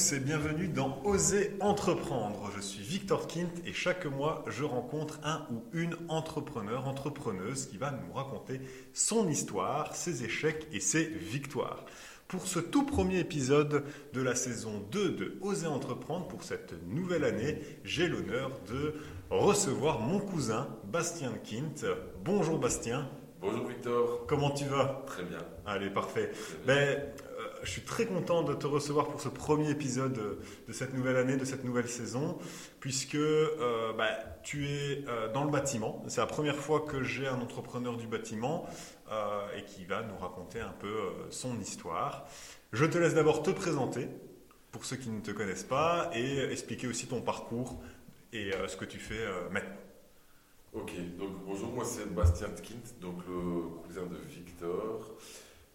Tous et bienvenue dans Oser entreprendre. Je suis Victor Kint et chaque mois je rencontre un ou une entrepreneur, entrepreneuse qui va nous raconter son histoire, ses échecs et ses victoires. Pour ce tout premier épisode de la saison 2 de Oser entreprendre pour cette nouvelle année, j'ai l'honneur de recevoir mon cousin Bastien Kint. Bonjour Bastien. Bonjour Victor. Comment tu vas? Très bien. Allez, parfait. Ben, je suis très content de te recevoir pour ce premier épisode de cette nouvelle année, de cette nouvelle saison, puisque euh, bah, tu es euh, dans le bâtiment. C'est la première fois que j'ai un entrepreneur du bâtiment euh, et qui va nous raconter un peu son histoire. Je te laisse d'abord te présenter pour ceux qui ne te connaissent pas et expliquer aussi ton parcours et ce que tu fais maintenant. Ok, donc bonjour, moi c'est Bastien Tkint, donc le cousin de Victor.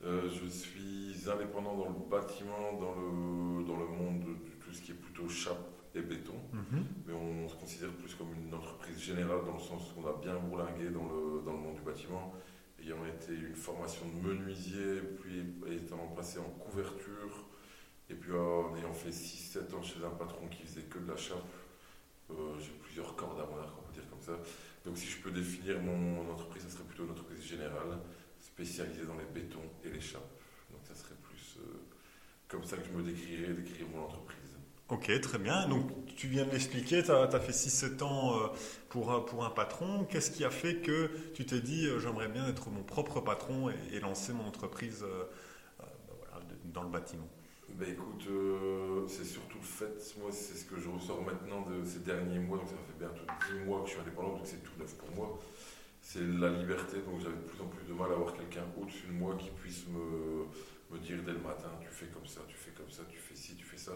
Euh, je suis indépendant dans le bâtiment, dans le, dans le monde de tout ce qui est plutôt chape et béton. Mhm. Mais on se considère plus comme une entreprise générale dans le sens où on a bien bourlingué dans le, dans le monde du bâtiment, ayant été une formation de menuisier, puis étant passé en couverture, et puis en ayant fait 6-7 ans chez un patron qui faisait que de la chape. Euh, j'ai plusieurs cordes à mon arc, on peut dire comme ça. Donc si je peux définir mon entreprise, ce serait plutôt une entreprise générale spécialisé dans les bétons et les chapes. Donc ça serait plus euh, comme ça que je me décrirais, décrire mon entreprise. Ok, très bien. Donc tu viens de l'expliquer, tu as, fait 6-7 ans euh, pour, pour un patron. Qu'est-ce qui a fait que tu t'es dit euh, j'aimerais bien être mon propre patron et, lancer mon entreprise bah dans le bâtiment? Ben écoute, c'est surtout le fait, moi c'est ce que je ressors maintenant de ces derniers mois, donc ça fait bientôt 10 mois que je suis indépendant, donc c'est tout neuf pour moi c'est la liberté. Donc j'avais de plus en plus de mal à avoir quelqu'un au-dessus de moi qui puisse me, dire dès le matin, tu fais comme ça, tu fais comme ça, tu fais ci, tu fais ça.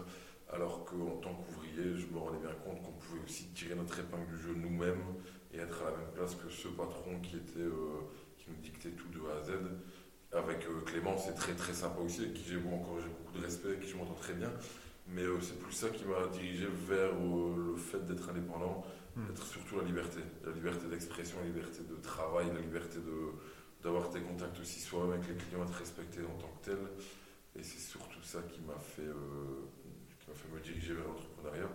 Alors qu'en tant qu'ouvrier, je me rendais bien compte qu'on pouvait aussi tirer notre épingle du jeu nous-mêmes et être à la même place que ce patron qui, était, euh, qui nous dictait tout de A à Z. Avec euh, Clément, c'est très très sympa aussi, avec qui j'ai beaucoup de respect, avec qui je m'entends très bien. Mais euh, c'est plus ça qui m'a dirigé vers le fait d'être indépendant. Être surtout la liberté, la liberté d'expression, la liberté de travail, la liberté d'avoir tes contacts aussi soi-même avec les clients, être respecté en tant que tel. Et c'est surtout ça qui m'a fait, euh, fait me diriger vers l'entrepreneuriat.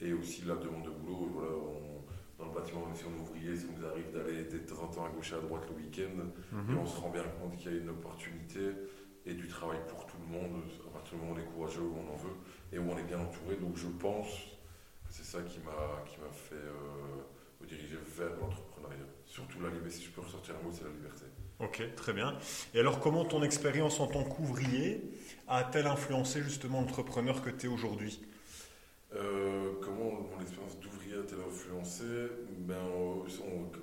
Et aussi la demande de boulot. Voilà, dans le bâtiment, si on est ouvrier, ça nous arrive d'aller des 30 ans à gauche et à droite le week-end. Hmm. Et on se rend bien compte qu'il y a une opportunité et du travail pour tout le monde, à partir du moment où on est courageux, où on en veut, et où on est bien entouré. Donc je pense c'est ça qui m'a qui m'a fait euh, me diriger vers l'entrepreneuriat. Surtout la liberté, si je peux ressortir un mot, c'est la liberté. Ok, très bien. Et alors, comment ton expérience en tant qu'ouvrier a-t-elle influencé justement l'entrepreneur que tu es aujourd'hui? Euh, Comment mon expérience d'ouvrier a-t-elle influencé? Ben,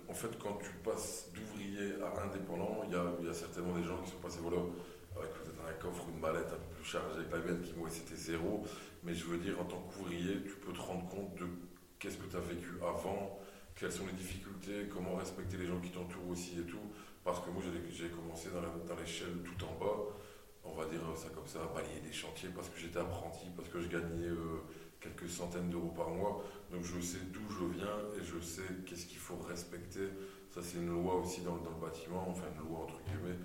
En fait, quand tu passes d'ouvrier à indépendant, il y a, y a, certainement des gens qui sont passés voilà, avec peut-être un coffre, une mallette un peu plus chargée avec la bête qui, moi, c'était zéro. Mais je veux dire, en tant qu'ouvrier, tu peux te rendre compte de qu'est-ce que tu as vécu avant, quelles sont les difficultés, comment respecter les gens qui t'entourent aussi et tout. Parce que moi, j'ai commencé dans l'échelle tout en bas, on va dire ça comme ça, balayer des chantiers parce que j'étais apprenti, parce que je gagnais euh, quelques centaines d'euros par mois. Donc je sais d'où je viens et je sais qu'est-ce qu'il faut respecter. Ça, c'est une loi aussi dans, dans, le bâtiment, enfin une loi entre guillemets.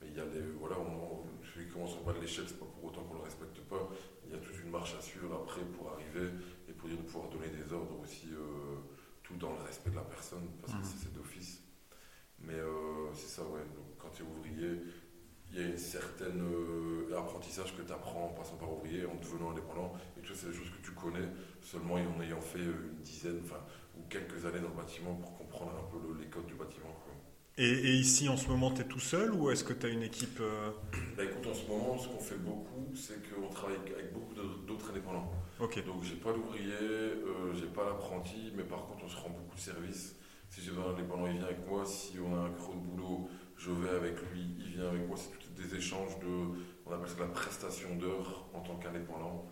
Mais il y a les, voilà, on, celui qui commence en bas de l'échelle, c'est pas pour autant qu'on le respecte pas il y a toute une marche à suivre après pour arriver et pour pouvoir donner des ordres aussi, euh, tout dans le respect de la personne, parce que mhm. c'est d'office. Mais euh, c'est ça, ouais. Donc, quand tu es ouvrier, il y a une certaine euh, apprentissage que tu apprends en passant par ouvrier, en devenant indépendant. Et tout ça, c'est des choses que tu connais seulement en ayant fait une dizaine enfin, ou quelques années dans le bâtiment pour comprendre un peu les codes du bâtiment. Et, ici, en ce moment, tu es tout seul ou est-ce que tu as une équipe euh? bah, Écoute, en ce moment, ce qu'on fait beaucoup, c'est qu'on travaille avec beaucoup d'autres indépendants. Donc, j'ai pas l'ouvrier, euh, j'ai pas l'apprenti, mais par contre, on se rend beaucoup de services. Si j'ai besoin d'un indépendant, il vient avec moi. Si on a un creux de boulot, je vais avec lui, il vient avec moi. C'est tout des échanges de, on appelle ça la prestation d'heures en tant qu'indépendant.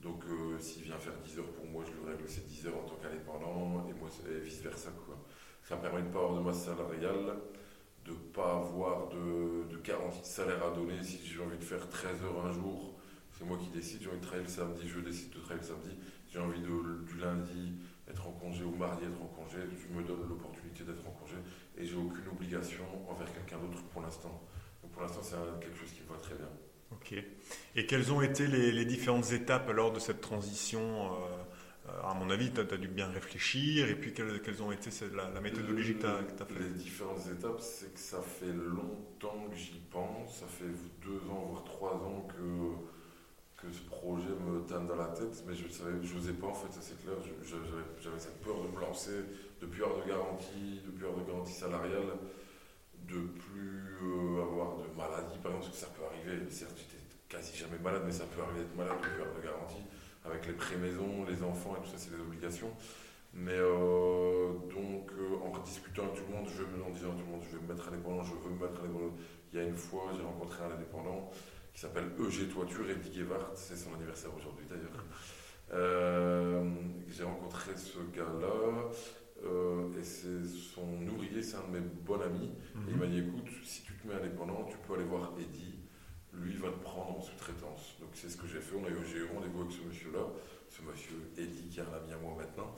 Donc, euh, s'il vient faire 10 heures pour moi, je lui règle ses 10 heures en tant qu'indépendant, et moi, et vice versa, quoi. Ça permet de ne pas avoir de masse salariale, de ne pas avoir de, de, garantie de salaire à donner. Si j'ai envie de faire 13 heures un jour, c'est moi qui décide. J'ai envie de travailler le samedi, je décide de travailler le samedi. J'ai envie de, du lundi être en congé ou mardi être en congé, je me donne l'opportunité d'être en congé et j'ai aucune obligation envers quelqu'un d'autre pour l'instant. Donc pour l'instant, c'est quelque chose qui me va très bien. Ok. Et quelles ont été les, différentes étapes lors de cette transition À mon avis, tu as, dû bien réfléchir. Et puis, quelles, ont été la, méthodologie que tu as, fait Les différentes étapes, c'est que ça fait longtemps que j'y pense. Ça fait deux ans, voire trois ans que que ce projet me tente dans la tête, mais je ne n'osais pas en fait, ça c'est clair. J'avais cette peur de me lancer, de plus avoir de garantie, de plus avoir de garantie salariale, de plus euh, avoir de maladie, par exemple, parce que ça peut arriver. Certes, j'étais quasi jamais malade, mais ça peut arriver d'être malade, de plus avoir de garantie. Avec les pré-maisons, les enfants et tout ça, c'est des obligations. Mais euh, donc, euh, en discutant avec tout le monde, je, en disant à tout le monde, je vais me mettre indépendant, je veux me mettre indépendant. Il y a une fois, j'ai rencontré un indépendant qui s'appelle EG Toiture, Eddie Gewart, c'est son anniversaire aujourd'hui d'ailleurs. Euh, j'ai rencontré ce gars-là, et c'est son ouvrier, c'est un de mes bons amis. Et il mhm. m'a dit écoute, si tu te mets indépendant, tu peux aller voir Eddie, lui va te prendre en sous-traitance. Donc c'est ce que j'ai fait, on a eu, j'ai eu rendez-vous avec ce monsieur-là, ce monsieur Eddie qui est un ami à moi maintenant.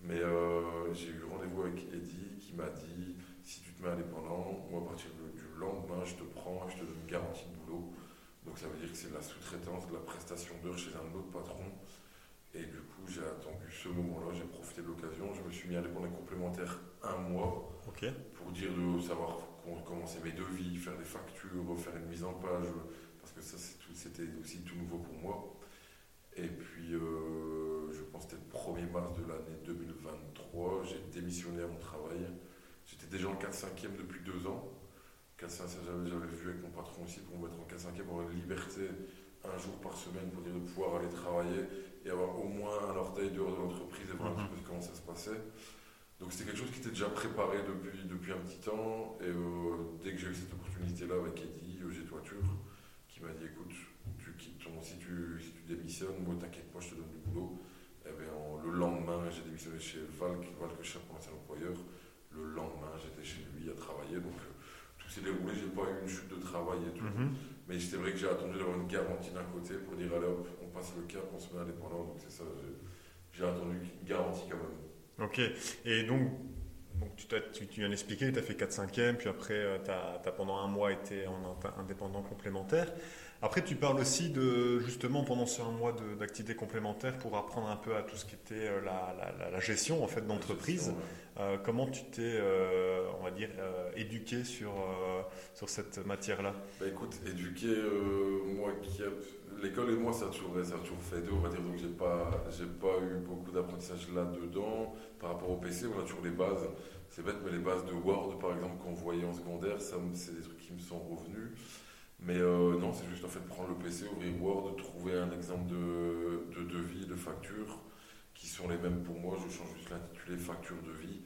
Mais euh, j'ai eu rendez-vous avec Eddie qui m'a dit si tu te mets indépendant, moi à partir du lendemain, je te prends, je te donne une garantie de boulot. Donc ça veut dire que c'est de la sous-traitance, de la prestation d'heures chez un autre patron. Et du coup, j'ai attendu ce moment-là, j'ai profité de l'occasion, je me suis mis à indépendant complémentaire un mois pour dire de savoir commencer mes devis, faire des factures, faire une mise en page, parce que ça c'était aussi tout nouveau pour moi. Et puis, euh, je pense que c'était le 1er mars de l'année 2023, j'ai démissionné à mon travail. J'étais déjà en 4-5e depuis deux ans. 4 j'avais vu avec mon patron aussi pour me mettre en 4-5e, pour avoir une liberté un jour par semaine pour dire de pouvoir aller travailler et avoir au moins un orteil dehors de l'entreprise et voir un petit peu comment ça se passait. Donc c'était quelque chose qui était déjà préparé depuis, depuis un petit temps. Et euh, dès que j'ai eu cette opportunité-là avec Eddie, EG Toiture, qui m'a dit écoute, tu quittes ton, si, tu, si tu démissionnes, moi t'inquiète pas, je te donne du boulot. Et eh bien, le lendemain, j'ai démissionné chez Valk, Valk chef pour un employeur. Le lendemain, j'étais chez lui à travailler. Donc s'est déroulé, j'ai pas eu une chute de travail et tout. Mhm. Mais c'est vrai que j'ai attendu d'avoir une garantie d'un côté pour dire allez hop, on passe le cap, on se met indépendant. Donc c'est ça, j'ai attendu une garantie quand même. Ok. Et donc, donc tu, tu, tu, viens d'expliquer, tu as fait 4-5e, puis après euh, tu as, pendant un mois été en indépendant complémentaire. Après, tu parles aussi de, justement, pendant ce un mois d'activité complémentaire pour apprendre un peu à tout ce qui était euh, la, la, gestion en fait d'entreprise. Euh, comment tu t'es, euh, on va dire, éduqué sur, sur cette matière-là? Bah, Écoute, éduqué, moi qui l'école et moi, ça a toujours, ça a toujours fait deux, on va dire, donc j'ai pas, j'ai pas eu beaucoup d'apprentissage là-dedans. Par rapport au PC, on a toujours les bases. C'est bête, mais les bases de Word, par exemple, qu'on voyait en secondaire, ça, c'est des trucs qui me sont revenus. Mais euh, non, c'est juste en fait prendre le PC, ouvrir Word, trouver un exemple de, de devis, de facture, qui sont les mêmes pour moi. Je change juste l'intitulé facture de vie.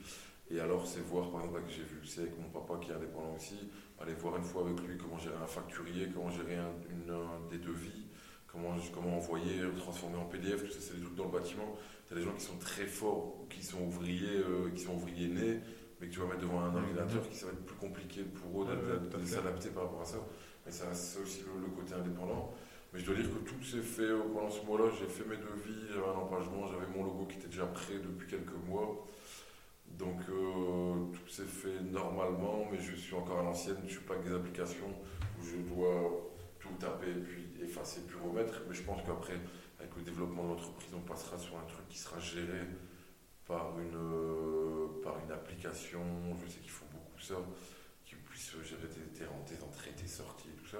Et alors, c'est voir, par exemple, que j'ai vu, c'est avec mon papa qui est indépendant aussi, aller voir une fois avec lui comment gérer un facturier, comment gérer un, une, des devis, comment, comment envoyer, transformer en PDF, tout ça, c'est des trucs dans le bâtiment. Tu as des gens qui sont très forts, qui sont ouvriers, euh, qui sont ouvriers nés, mais que tu vas mettre devant un ordinateur, qui ça va être plus compliqué pour eux de s'adapter par rapport à ça. Et ça, c'est aussi le, côté indépendant. Mais je dois dire que tout s'est fait pendant ce mois-là. J'ai fait mes devis, j'avais un empagement, j'avais mon logo qui était déjà prêt depuis quelques mois. Donc euh, tout s'est fait normalement, mais je suis encore à l'ancienne. Je ne suis pas avec des applications où je dois tout taper, puis effacer, puis remettre. Mais je pense qu'après, avec le développement de l'entreprise, on passera sur un truc qui sera géré par une, euh, par une application. Je sais qu'ils font beaucoup ça gérer tes, rentrées, tes entrées, tes sorties ça.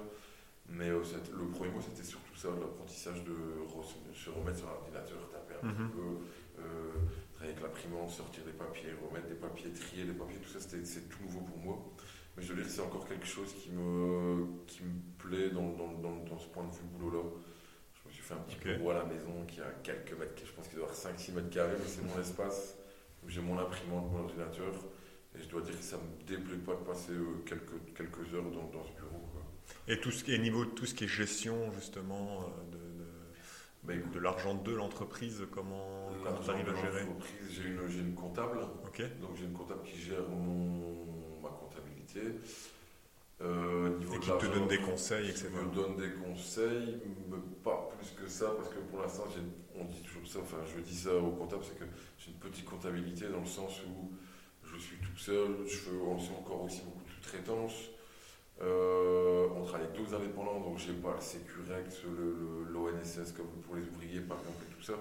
Mais euh, le premier mot, c'était surtout ça, l'apprentissage de se remettre sur l'ordinateur, taper un petit mhm. peu, euh, travailler avec l'imprimante, sortir des papiers, remettre des papiers, trier les papiers, tout ça, c'est tout nouveau pour moi. Mais je veux dire, c'est encore quelque chose qui me, qui me plaît dans, dans, dans, ce point de vue boulot-là. Je me suis fait un petit peu à la maison qui a quelques mètres, je pense qu'il doit avoir 5-6 mètres carrés, mais c'est mon espace où j'ai mon imprimante, mon ordinateur. Et je dois dire que ça ne me déplaît pas de passer euh, quelques, quelques heures dans, dans ce bureau. Et tout ce qui est niveau tout ce qui est gestion justement euh, de, de, bah, de l'argent de l'entreprise, comment, tu arrives à gérer J'ai une, une, comptable. Donc j'ai une comptable qui gère mon, ma comptabilité. Euh, niveau et qui te donne des conseils, etc. me donne des conseils, mais pas plus que ça, parce que pour l'instant, on dit toujours ça, enfin je dis ça au comptable, c'est que j'ai une petite comptabilité dans le sens où je suis tout seul, je fais encore aussi beaucoup de sous-traitance. Euh, on travaille avec d'autres indépendants, donc j'ai pas le Sécurex, l'ONSS comme pour les ouvriers par exemple et tout ça.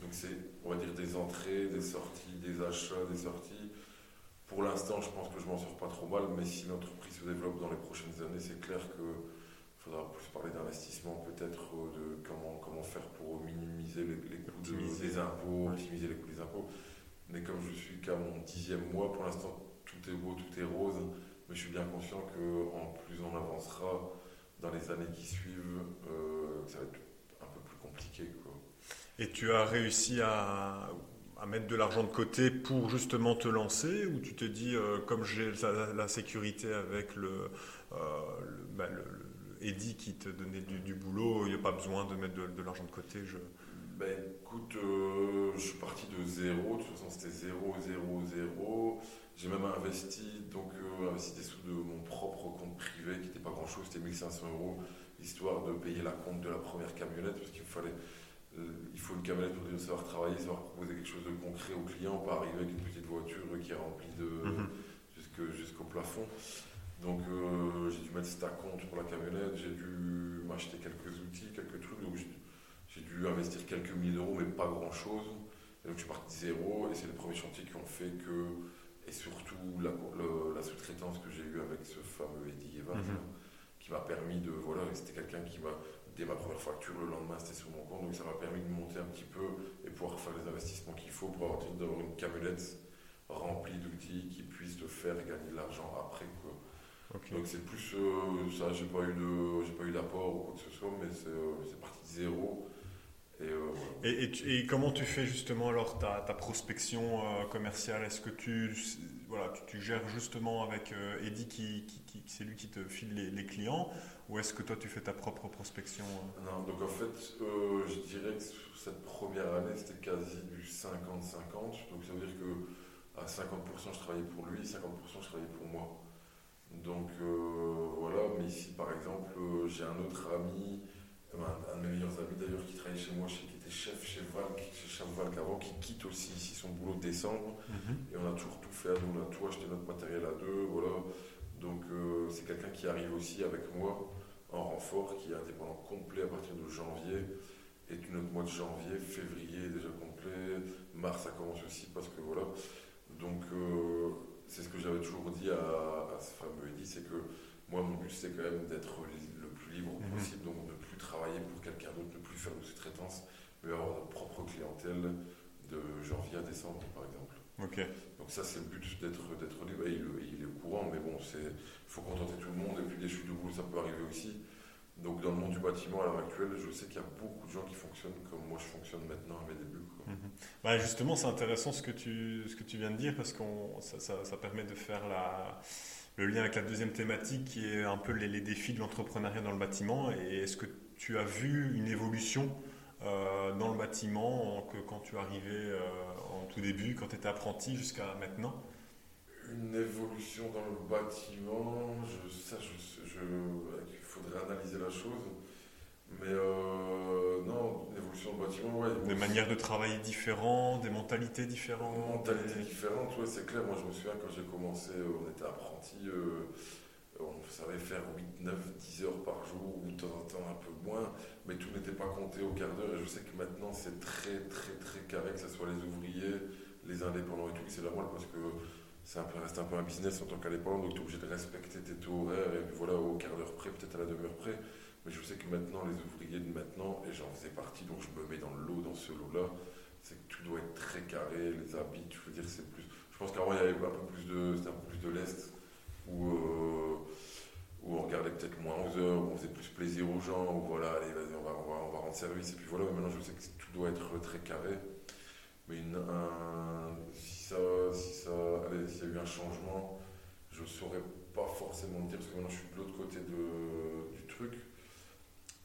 Donc c'est, on va dire, des entrées, des sorties, des achats, des sorties. Pour l'instant, je pense que je m'en sors pas trop mal, mais si l'entreprise se développe dans les prochaines années, c'est clair qu'il faudra plus parler d'investissement, peut-être euh, de comment, comment faire pour minimiser les, coûts des impôts, optimiser les coûts des impôts. Mais comme je suis qu'à mon dixième mois, pour l'instant, tout est beau, tout est rose, mais je suis bien conscient qu'en plus on avancera dans les années qui suivent, euh, ça va être un peu plus compliqué. Et tu as réussi à, mettre de l'argent de côté pour justement te lancer ou tu te dis, euh, comme j'ai la, sécurité avec le, euh, bah, Eddie qui te donnait du, boulot, il n'y a pas besoin de mettre de, l'argent de côté. Ben écoute, euh, je suis parti de zéro, de toute façon c'était zéro, zéro, zéro. J'ai même investi, donc investi des sous de mon propre compte privé qui n'était pas grand chose, c'était 1500 euros, histoire de payer la compte de la première camionnette parce qu'il fallait euh, il faut une camionnette pour savoir travailler, savoir proposer quelque chose de concret au client, pas arriver avec une petite voiture qui est remplie de mhm. jusqu'au plafond. Donc euh, j'ai dû mettre à compte pour la camionnette, j'ai dû m'acheter quelques outils, quelques trucs, donc j'ai dû investir quelques milliers d'euros, mais pas grand chose. Et donc je suis parti de zéro, et c'est les premiers chantiers qui ont fait que, et surtout la, sous-traitance que j'ai eue avec ce fameux Eddie Evans, mhm. qui m'a permis de, voilà, c'était quelqu'un qui m'a dès ma première facture, le lendemain, c'était sur mon compte. Donc ça m'a permis de monter un petit peu et pouvoir faire les investissements qu'il faut pour avoir une camionnette remplie d'outils qui puisse te faire gagner de l'argent après. Quoi. Donc c'est plus euh, ça, j'ai pas eu de, j'ai pas eu d'apport ou quoi que ce soit, mais c'est, euh, parti de zéro. Euh, et, et, comment tu fais justement alors ta, ta prospection commerciale? Est-ce que tu, voilà, tu, gères justement avec Eddie qui, qui, c'est lui qui te file les, les clients? Ou est-ce que toi tu fais ta propre prospection euh? Non, donc en fait, euh, je dirais que cette première année c'était quasi du 50-50. Donc ça veut dire que à 50% je travaillais pour lui, 50% je travaillais pour moi. Donc euh, voilà, mais ici par exemple, j'ai un autre ami, un, de mes meilleurs amis d'ailleurs qui travaillait chez moi, qui était chef chez Valk, chez Chef Valk avant, qui quitte aussi ici son boulot de décembre. Mhm. Et on a toujours tout fait à nous, on a tout acheté notre matériel à deux, voilà. Donc c'est quelqu'un qui arrive aussi avec moi en renfort qui est indépendant complet à partir de janvier. Et notre mois de janvier, février est déjà complet, mars ça commence aussi parce que voilà. Donc euh, c'est ce que j'avais toujours dit à, ce fameux Eddy, c'est que moi mon but c'est quand même d'être le plus libre mhm. possible, donc de ne plus travailler pour quelqu'un d'autre, ne plus faire de sous-traitance, mais avoir notre propre clientèle de janvier à décembre par exemple. Donc ça c'est le but d'être libre. Et il, est au courant, mais bon, il faut contenter tout le monde. Et puis des chutes de boulot, ça peut arriver aussi. Donc dans le monde du bâtiment à l'heure actuelle, je sais qu'il y a beaucoup de gens qui fonctionnent comme moi je fonctionne maintenant à mes débuts. Mhm. Bah, justement, c'est intéressant ce que, tu, ce que tu viens de dire parce que ça, ça, permet de faire la, le lien avec la deuxième thématique qui est un peu les, défis de l'entrepreneuriat dans le bâtiment. Et est-ce que tu as vu une évolution euh, dans le bâtiment quand tu arrivais euh, en tout début, quand tu étais apprenti jusqu'à maintenant? Une évolution dans le bâtiment, ça, il faudrait analyser la chose. Mais euh, non, l'évolution du bâtiment, ouais. Des manières de travailler différentes, des mentalités différentes. Des mentalités différentes, ouais, c'est clair. Moi, je me souviens quand j'ai commencé, on était apprenti on savait faire 8, 9, 10 heures par jour, ou de temps en temps un peu moins, mais tout n'était pas compté au quart d'heure. Et je sais que maintenant, c'est très, très, très carré, que ce soit les ouvriers, les indépendants et tout, c'est normal parce que ça reste un peu un business en tant qu'indépendant, donc tu es obligé de respecter tes taux horaires, et voilà, au quart d'heure près, peut-être à la demi-heure près. Mais je sais que maintenant, les ouvriers de maintenant, et j'en faisais partie, donc je me mets dans le lot, dans ce lot-là, c'est que tout doit être très carré, les habits, je veux dire, c'est plus. Je pense qu'avant, il y avait un peu plus de, c'était un peu plus de l'Est, où, euh, où on regardait peut-être moins 11 heures, où on faisait plus plaisir aux gens, où voilà, allez, vas-y, on va, on, va, on va rendre service. Et puis voilà, maintenant je sais que tout doit être très carré. Mais si ça, si ça, allez, s'il y a eu un changement, je ne saurais pas forcément dire, parce que maintenant je suis de l'autre côté de, du truc.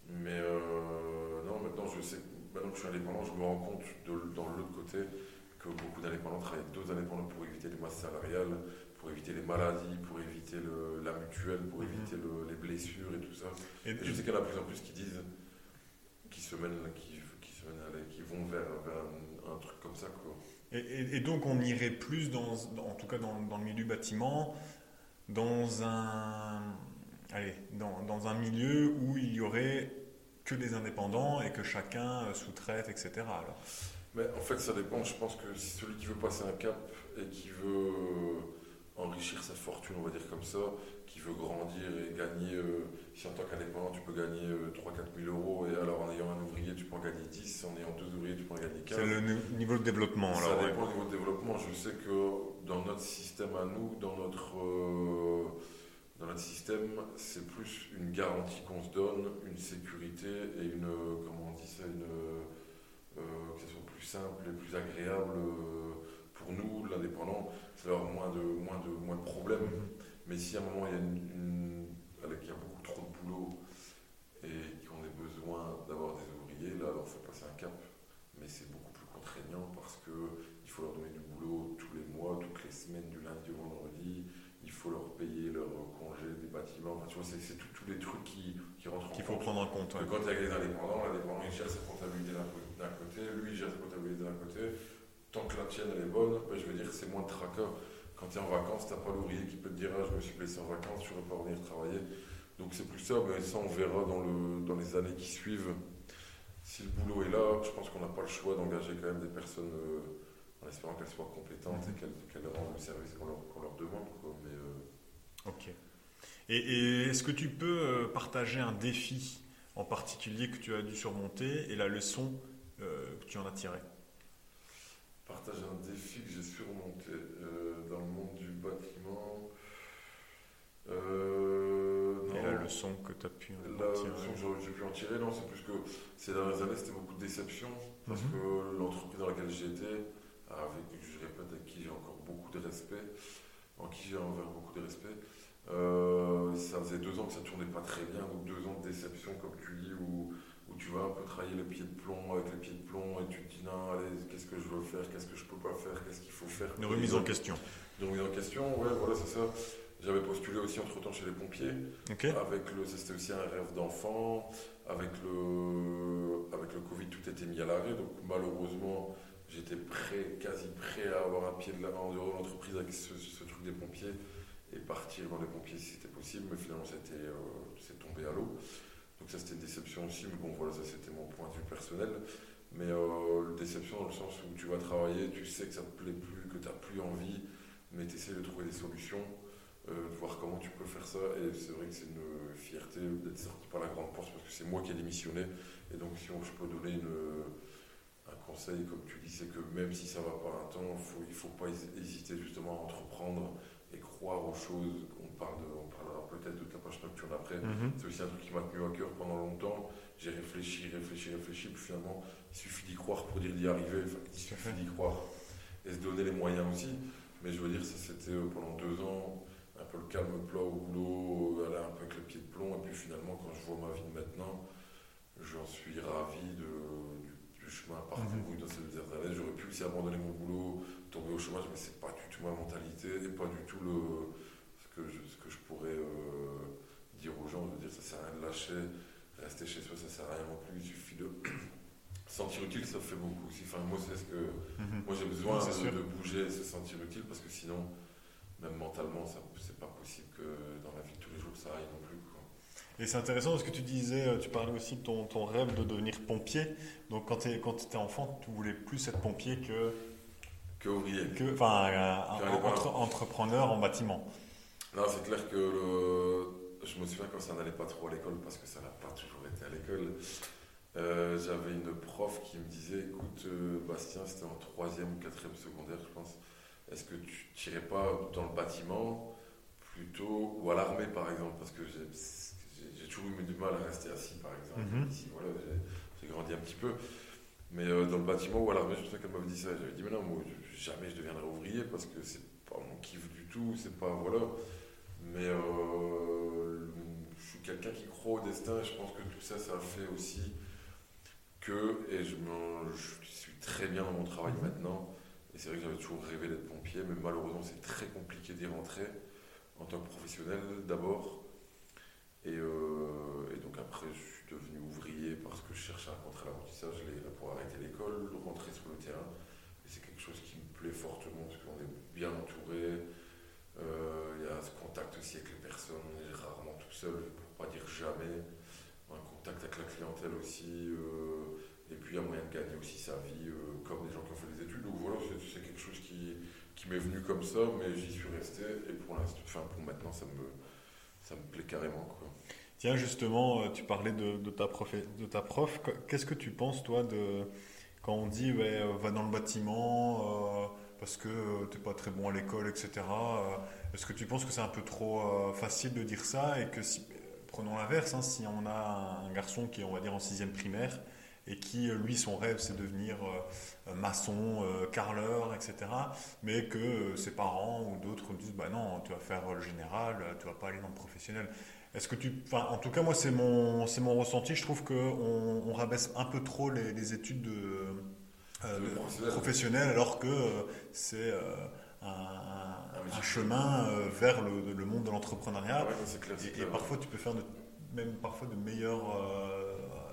Mais euh, non, maintenant je sais, maintenant que je suis indépendant, je me rends compte de, dans l'autre côté que beaucoup d'indépendants travaillent d'autres indépendants pour éviter les masses salariales, pour éviter les maladies, pour éviter la mutuelle, pour mhm. éviter les blessures et tout ça. Et, je sais qu'il y en a de plus en plus qui disent, qui se mènent, qui, qui, se mènent, qui vont vers, un, truc comme ça. Quoi. Et, donc on irait plus, dans, en tout cas dans, dans le milieu du bâtiment, dans un allez, dans, dans, un milieu où il y aurait que des indépendants et que chacun sous-traite, etc. Alors. Mais en fait, ça dépend. Je pense que si celui qui veut passer un cap et qui veut enrichir sa fortune, on va dire comme ça, qui veut grandir et gagner, euh, si en tant qu'indépendant tu peux gagner 3-4 000 euros, et alors en ayant un ouvrier tu peux en gagner 10, en ayant deux ouvriers tu peux en gagner 15. C'est le niveau de développement Ça dépend du niveau de développement. Je sais que dans notre système à nous, dans notre, euh, dans notre système, c'est plus une garantie qu'on se donne, une sécurité et une, comment on dit ça, euh, que ce soit plus simple et plus agréable pour nous, l'indépendant c'est avoir moins de, moins, de, moins de problèmes. Mais si à un moment il y a, une, y a beaucoup trop de boulot et qu'on ait besoin d'avoir des ouvriers, là, alors il faut passer un cap. Mais c'est beaucoup plus contraignant parce qu'il faut leur donner du boulot tous les mois, toutes les semaines, du lundi au vendredi. Faut leur payer leur congé des bâtiments. Enfin, tu vois, c'est tous les trucs qui, qui rentrent Qu'il faut prendre en compte. Quand il y a des indépendants, l'indépendant il gère sa comptabilité d'un côté, lui il gère sa comptabilité d'un côté tant que la tienne elle est bonne, ben, je veux dire c'est moins de tracas. Quand tu es en vacances, tu n'as pas l'ouvrier qui peut te dire ah, je me suis blessé en vacances, je ne vais pas revenir travailler. Donc c'est plus ça, mais ça on verra dans, le, dans les années qui suivent. Si le boulot est là, je pense qu'on n'a pas le choix d'engager quand même des personnes euh, en espérant qu'elles soient compétentes et qu'elles rendent le service qu'on leur, leur, demande. Mais, euh, Ok. Et, et est-ce que tu peux euh, partager un défi en particulier que tu as dû surmonter et la leçon que tu en as tirée? Partage un défi que j'ai surmonté euh, dans le monde du bâtiment. Euh, Et la leçon que tu as pu en tirer La leçon que j'ai pu en tirer, non, c'est plus que ces dernières années, c'était beaucoup de déception. Parce mhm. que l'entreprise dans laquelle j'étais, avec, je répète, avec qui j'ai encore beaucoup de respect, en qui j'ai envers beaucoup de respect, euh, ça faisait deux ans que ça tournait pas très bien, donc deux ans de déception, comme tu dis, où tu vas un peu travailler les pieds de plomb avec les pieds de plomb et tu te dis non, allez, qu'est-ce que je veux faire, qu'est-ce que je peux pas faire, qu'est-ce qu'il faut faire. Une remise en question. Une remise en question, ouais, voilà, c'est ça. J'avais postulé aussi entre temps chez les pompiers. Avec le, c'était aussi un rêve d'enfant. Avec le, avec le Covid, tout était mis à l'arrêt. Donc malheureusement, j'étais prêt, quasi prêt à avoir un pied de la, en dehors de l'entreprise avec ce, truc des pompiers et partir dans les pompiers si c'était possible. Mais finalement, c'était, euh, c'est tombé à l'eau. Donc ça c'était une déception aussi, mais bon voilà, ça c'était mon point de vue personnel. Mais euh, déception dans le sens où tu vas travailler, tu sais que ça te plaît plus, que tu n'as plus envie, mais tu essaies de trouver des solutions, euh, de voir comment tu peux faire ça. Et c'est vrai que c'est une fierté d'être sorti par la grande porte parce que c'est moi qui ai démissionné. Et donc si je peux donner un conseil, comme tu dis, c'est que même si ça va pas un temps, il ne faut pas hésiter justement à entreprendre croire aux choses. On parle de, peut-être de page nocturne après. Mhm. C'est aussi un truc qui m'a tenu à cœur pendant longtemps. J'ai réfléchi, réfléchi, réfléchi, puis finalement, il suffit d'y croire pour dire d'y arriver. il suffit d'y croire et se donner les moyens aussi. Mais je veux dire, ça c'était euh, pendant deux ans, un peu le calme plat au boulot, aller un peu avec les pieds de plomb. Et puis finalement, quand je vois ma vie de maintenant, j'en suis ravi de, du, chemin parcouru mhm. dans ces dernières années. J'aurais pu aussi abandonner mon boulot, tomber au chômage, mais c'est pas du tout ma mentalité et pas du tout le que je, ce que je pourrais euh, dire aux gens, de dire ça sert à rien de lâcher, rester chez soi, ça sert à rien non plus, il suffit de sentir utile, ça fait beaucoup aussi. Enfin, moi, c'est ce que mhm. moi j'ai besoin de, bouger, se sentir utile, parce que sinon, même mentalement, c'est pas possible que dans la vie de tous les jours ça aille non plus. Et c'est intéressant ce que tu disais, euh, tu parlais aussi de ton, ton rêve de devenir pompier. Donc quand tu étais enfant, tu voulais plus être pompier que. Que ouvrier. Que, enfin, entrepreneur en bâtiment. Non, c'est clair que le... je me souviens quand ça n'allait pas trop à l'école, parce que ça n'a pas toujours été à l'école. Euh, j'avais une prof qui me disait Écoute, euh, Bastien, c'était en troisième ou quatrième secondaire, je pense. Est-ce que tu tirais pas dans le bâtiment plutôt ou à l'armée, par exemple? Parce que j'ai toujours eu du mal à rester assis, par exemple. Mhm. Ici, voilà, j'ai grandi un petit peu. Mais euh, dans le bâtiment ou à l'armée, je me souviens qu'elle m'avait dit ça. J'avais dit Mais non, moi, jamais je deviendrai ouvrier parce que c'est pas mon kiff du tout. C'est pas. Voilà. Mais euh, je suis quelqu'un qui croit au destin et je pense que tout ça, ça fait aussi que, et je, je suis très bien dans mon travail maintenant, et c'est vrai que j'avais toujours rêvé d'être pompier, mais malheureusement c'est très compliqué d'y rentrer en tant que professionnel d'abord. Et, euh, et, donc après, je suis devenu ouvrier parce que je cherchais un contrat d'apprentissage pour arrêter l'école, rentrer sur le terrain. Et c'est quelque chose qui me fortement parce qu'on est bien entouré. Euh, il y a ce contact aussi avec les personnes, on est rarement tout seul, pour pas dire jamais, un contact avec la clientèle aussi, et puis il y a moyen de gagner aussi sa vie, comme des gens qui ont fait des études. Donc voilà, c'est quelque chose qui, qui m'est venu comme ça, mais j'y suis resté, et pour enfin pour maintenant, ça me, ça me plaît carrément. Quoi. Tiens, justement, tu parlais de ta, prof, de ta prof. Qu'est-ce que tu penses, toi, de quand on dit ouais, va dans le bâtiment parce que tu n'es pas très bon à l'école, etc. Est-ce que tu penses que c'est un peu trop facile de dire ça et que si, prenons l'inverse, hein, si on a un garçon qui est, on va dire, en sixième primaire et qui, lui, son rêve, c'est devenir maçon, carreleur, etc., mais que ses parents ou d'autres disent, bah non, tu vas faire le général, tu vas pas aller dans le professionnel. Est-ce que tu, enfin, en tout cas, moi, c'est mon, c'est mon ressenti. Je trouve qu'on on rabaisse un peu trop les, les études de, euh, professionnelles, alors que euh, c'est euh, un, un, chemin vers le, le, monde de l'entrepreneuriat. et, et, parfois, tu peux faire de, même parfois de meilleures,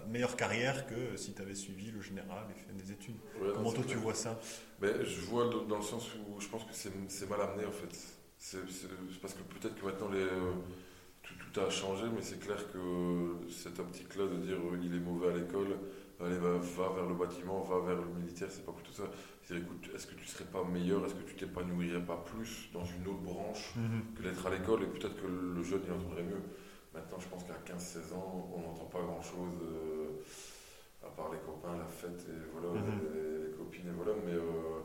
meilleures carrières que si tu avais suivi le général et fait des études. Ouais, Comment toi, tu vois ça? Mais Je vois dans le sens où je pense que c'est mal amené, en fait. C'est parce que peut-être que maintenant les tout, a changé, mais c'est clair que cette optique-là de dire euh, il est mauvais à l'école, allez, va, vers le bâtiment, va vers le militaire, c'est pas plutôt ça. C'est écoute, est-ce que tu serais pas meilleur, est-ce que tu t'épanouirais pas plus dans une autre branche mhm. que d'être à l'école? Et peut-être que le jeune il entendrait mieux. Maintenant, je pense qu'à 15-16 ans, on n'entend pas grand-chose euh, à part les copains, la fête et voilà, mhm. les, copines et voilà, mais il euh,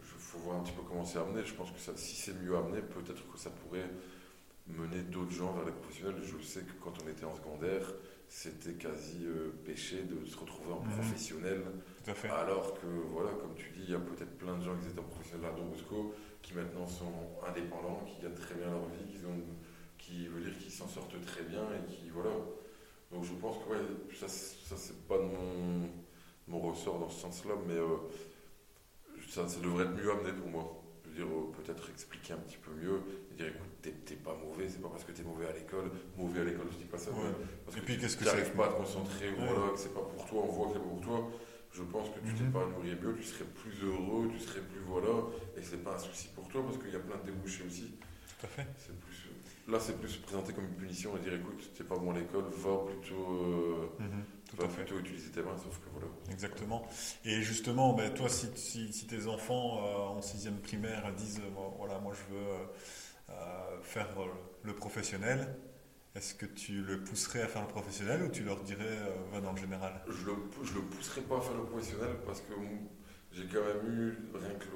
faut voir un petit peu comment c'est amené. Je pense que ça, si c'est mieux amené, peut-être que ça pourrait mener d'autres gens vers les professionnels. Je sais que quand on était en secondaire, c'était quasi euh, péché de se retrouver en mhm. professionnel. Alors que, voilà, comme tu dis, il y a peut-être plein de gens qui étaient en professionnel à Don Bosco qui maintenant sont indépendants, qui gagnent très bien leur vie, qui, ont, qui veut dire qu'ils s'en sortent très bien et qui, voilà. Donc je pense que, ouais, ça, ça c'est pas mon, mon ressort dans ce sens-là, mais euh, ça, ça devrait être mieux amené pour moi dire, euh, peut-être expliquer un petit peu mieux, et dire écoute, t'es pas mauvais, c'est pas parce que t'es mauvais à l'école, mauvais à l'école, je dis pas ça, parce et que puis, qu'est-ce que t'arrives pas à te concentrer, voilà, que c'est pas pour toi, on voit que c'est pas pour toi. Je pense que tu mm -hmm. t'épanouirais mieux, tu serais plus heureux, tu serais plus voilà, et c'est pas un souci pour toi parce qu'il y a plein de débouchés aussi. Tout à fait. Plus, euh, là, c'est plus présenté comme une punition et dire écoute, t'es pas bon à l'école, va plutôt. Euh, mm -hmm va plutôt utiliser tes mains, sauf que voilà. Exactement. Et justement, ben, toi, si, si, si, tes enfants euh, en sixième primaire disent, euh, voilà, moi je veux euh, faire le professionnel, est-ce que tu le pousserais à faire le professionnel ou tu leur dirais, va dans le général? Je le, je le pousserais pas à faire le professionnel parce que j'ai quand même eu, rien que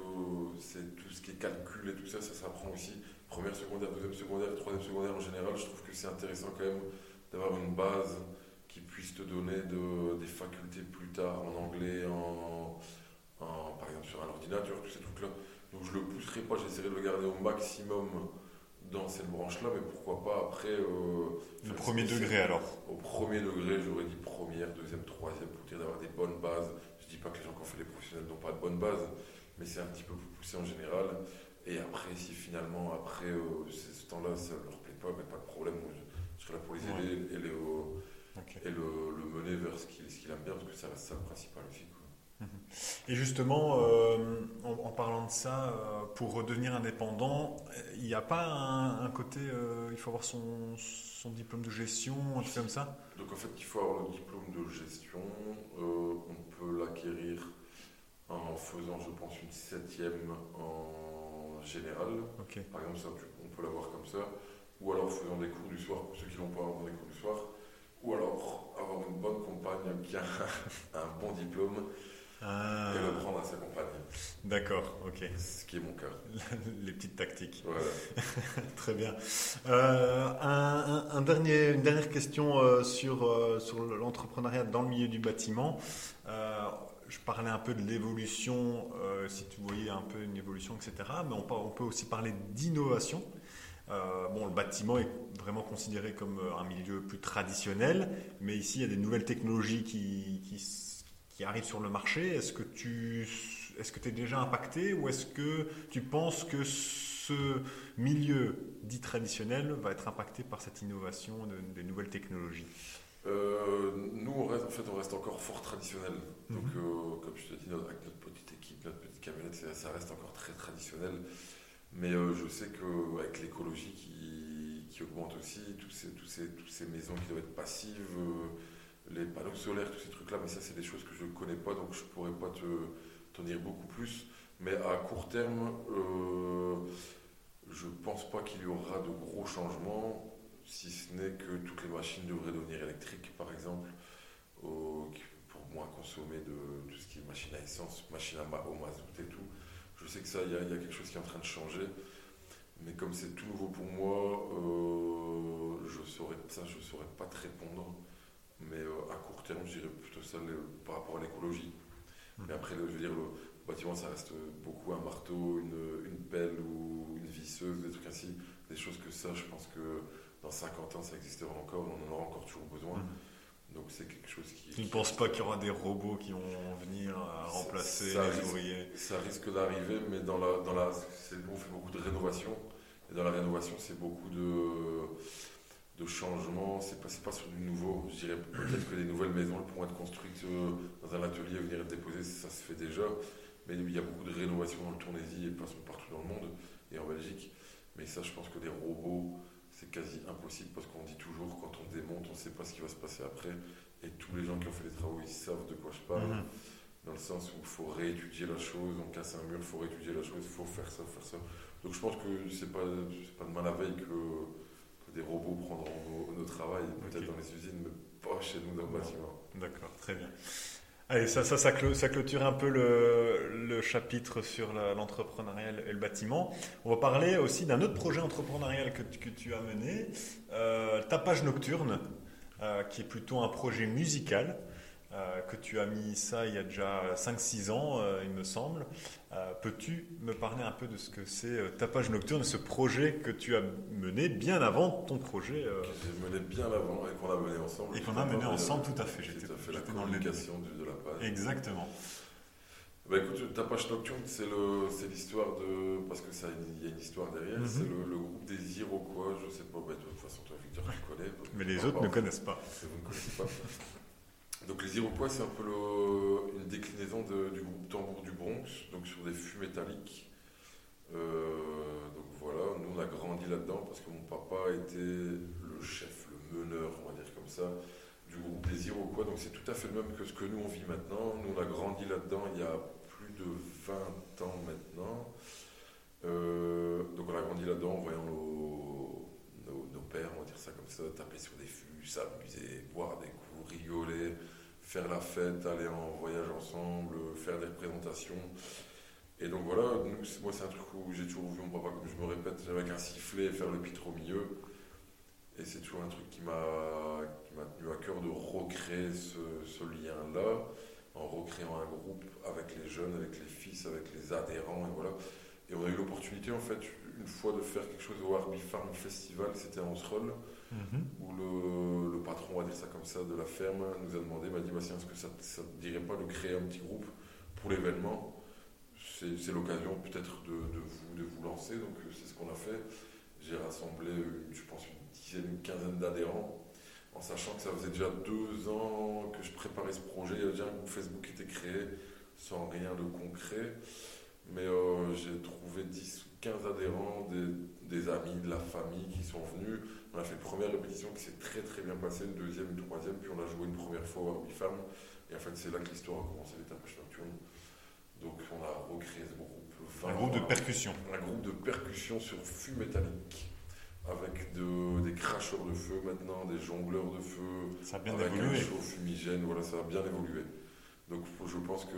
c'est tout ce qui est calcul et tout ça, ça s'apprend aussi. Première secondaire, deuxième secondaire, troisième secondaire en général, je trouve que c'est intéressant quand même d'avoir une base puisse te donner de, des facultés plus tard en anglais, en, par exemple sur un ordinateur, tous ces trucs-là. Donc je le pousserai pas, j'essaierai de le garder au maximum dans cette branche-là, mais pourquoi pas après. Euh, le premier degré alors Au premier degré, j'aurais dit première, deuxième, troisième, pour dire d'avoir des bonnes bases. Je dis pas que les gens qui ont fait les professionnels n'ont pas de bonnes bases, mais c'est un petit peu plus poussé en général. Et après, si finalement, après euh, ce temps-là, ça ne leur plaît pas, mais pas de problème, je, serai là pour les aider et les, vers ce qu'il aime bien, parce que ça reste ça le principal aussi. Mhm. Et justement, euh, en, parlant de ça, euh, pour redevenir indépendant, il n'y a pas un, côté, euh, il faut avoir son, son, diplôme de gestion, un truc comme ça? Donc en fait, il faut avoir le diplôme de gestion. on peut l'acquérir en faisant, je pense, une septième en général. Par exemple, ça, on peut l'avoir comme ça. Ou alors faisant des cours du soir, pour ceux qui n'ont pas avoir des cours du soir ou alors avoir une bonne compagne qui a un bon diplôme ah. et le prendre à sa compagne. D'accord, ok. Ce qui est mon cas. Les petites tactiques. Voilà. Très bien. Euh, un, dernier, une dernière question euh, sur, euh, sur l'entrepreneuriat dans le milieu du bâtiment. je parlais un peu de l'évolution, si tu voyais un peu une évolution, etc. Mais on, on peut aussi parler d'innovation. Euh, bon, le bâtiment est vraiment considéré comme euh, un milieu plus traditionnel, mais ici il y a des nouvelles technologies qui, qui, arrivent sur le marché. Est-ce que tu est-ce que es déjà impacté ou est-ce que tu penses que ce milieu dit traditionnel va être impacté par cette innovation des nouvelles technologies? Euh, Nous, on reste, en fait, on reste encore fort traditionnel. Donc, mhm. comme je te dis, avec notre petite équipe, notre petite camionnette, ça reste encore très traditionnel. Mais euh, je sais qu'avec l'écologie qui, qui, augmente aussi, ces, ces, toutes ces maisons qui doivent être passives, euh, les panneaux solaires, tous ces trucs-là, mais ça, c'est des choses que je ne connais pas, donc je ne pourrais pas te, t'en dire beaucoup plus. Mais à court terme, euh, je ne pense pas qu'il y aura de gros changements, si ce n'est que toutes les machines devraient devenir électriques, par exemple, pour moins consommer de tout ce qui est machine à essence, machine à au mazout et tout. Je sais que ça, il y, a quelque chose qui est en train de changer. Mais comme c'est tout nouveau pour moi, euh, je saurais, ça, je ne saurais pas te répondre. Mais euh, à court terme, je dirais plutôt ça par rapport à l'écologie. Hmm. Mais après, je veux dire, le bâtiment, ça reste beaucoup un marteau, une, une, pelle ou une visseuse, des trucs ainsi. Des choses que ça, je pense que dans 50 ans, ça existera encore, on en aura encore toujours besoin. Hmm. Donc c'est quelque chose qui... Tu ne penses pas qu'il y aura des robots qui vont venir remplacer les ouvriers Ça risque d'arriver, mais dans la, dans la, on fait beaucoup de rénovation. Et dans la rénovation, c'est beaucoup de, de changements. C'est pas, pas sur du nouveau. Je dirais peut-être que des nouvelles maisons pourront être construites euh, dans un atelier et venir être déposées. Ça se fait déjà. Mais il y a beaucoup de rénovation dans le Tournésie et partout dans le monde et en Belgique. Mais ça, je pense que des robots, c'est quasi impossible parce qu'on dit toujours quand on démonte, on ne sait pas ce qui va se passer après. Et tous les gens qui ont fait les travaux, ils savent de quoi je parle. Mhm. Dans le sens où il faut réétudier la chose, on casse un mur, il faut réétudier la chose, il faut faire ça, faire ça. Donc je pense que c'est pas, pas de mal à veille que, des robots prendront nos, travail, peut-être dans les usines, mais pas chez nous dans le bâtiment. D'accord, très bien. Allez, ça, ça, ça, clôture un peu le, le chapitre sur l'entrepreneuriat et le bâtiment. On va parler aussi d'un autre projet entrepreneurial que, que tu as mené, euh, Tapage Nocturne, euh, qui est plutôt un projet musical. Euh, que tu as mis ça il y a déjà 5-6 ans, il me semble. Peux-tu me parler un peu de ce que c'est Tapage Nocturne, ce projet que tu as mené bien avant ton projet Que j'ai mené bien avant et qu'on a mené ensemble. Et qu'on a mené ensemble, tout à fait. J'étais la communication de. Exactement. Bah écoute, Tapage Nocturne, c'est l'histoire de. Parce que ça, il y a une histoire derrière. Mhm. C'est le, groupe des Iroquois. Je sais pas, bah, de toute façon, toi, Victor, tu connais. Mais les autres ne connaissent pas. Vous ne connaissez pas. Donc les Iroquois, c'est un peu une déclinaison du groupe Tambour du Bronx, donc sur des fûts métalliques. Euh, donc voilà, nous on a grandi là-dedans parce que mon papa était le chef, le meneur, on va dire comme ça, du groupe des Iroquois. Donc c'est tout à fait le même que ce que nous on vit maintenant. Nous on a grandi là-dedans il y a plus de 20 ans maintenant. Euh, donc on a grandi là-dedans en voyant nos, nos, pères, on va dire ça comme ça, taper sur des fûts, s'amuser, boire des coups, rigoler faire la fête, aller en voyage ensemble, faire des représentations. Et donc voilà, moi c'est un truc où j'ai toujours vu mon papa, comme je me répète, avec un sifflet faire le pitre au milieu. Et c'est toujours un truc qui m'a tenu à cœur de recréer ce, lien-là, en recréant un groupe avec les jeunes, avec les fils, avec les adhérents, et voilà. Et on a eu l'opportunité, en fait, une fois de faire quelque chose au Harby Farm Festival, c'était en Osrol. Mhm. où le, patron, on va dire ça comme ça, de la ferme nous a demandé, m'a dit, bah, est-ce que ça ne dirait pas de créer un petit groupe pour l'événement? C'est l'occasion peut-être de, vous, de vous lancer, donc c'est ce qu'on a fait. J'ai rassemblé, je pense, une dizaine, une quinzaine d'adhérents, en sachant que ça faisait déjà deux ans que je préparais ce projet. Il y a déjà un groupe Facebook qui était créé, sans rien de concret. Mais euh, j'ai trouvé 10 ou 15 adhérents, des, des, amis, de la famille qui sont venus. On a fait une première répétition qui s'est très très bien passée, une deuxième, une troisième, puis on a joué une première fois au Harby Farm. Et en fait, c'est là que l'histoire a commencé, les nocturnes. Donc on a recréé ce groupe. un groupe de percussion. Un groupe de percussion sur fût métallique. Avec de, des cracheurs de feu maintenant, des jongleurs de feu. Ça a bien avec évolué. un chaud fumigène, voilà, ça a bien évolué. Donc je pense que,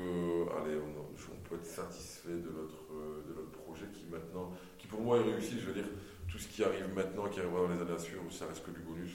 allez, on, peut être satisfait de notre, euh, de notre projet qui maintenant, qui pour moi est réussi. Je veux dire, tout ce qui arrive maintenant, qui arrivera dans les années à suivre, ça reste que du bonus.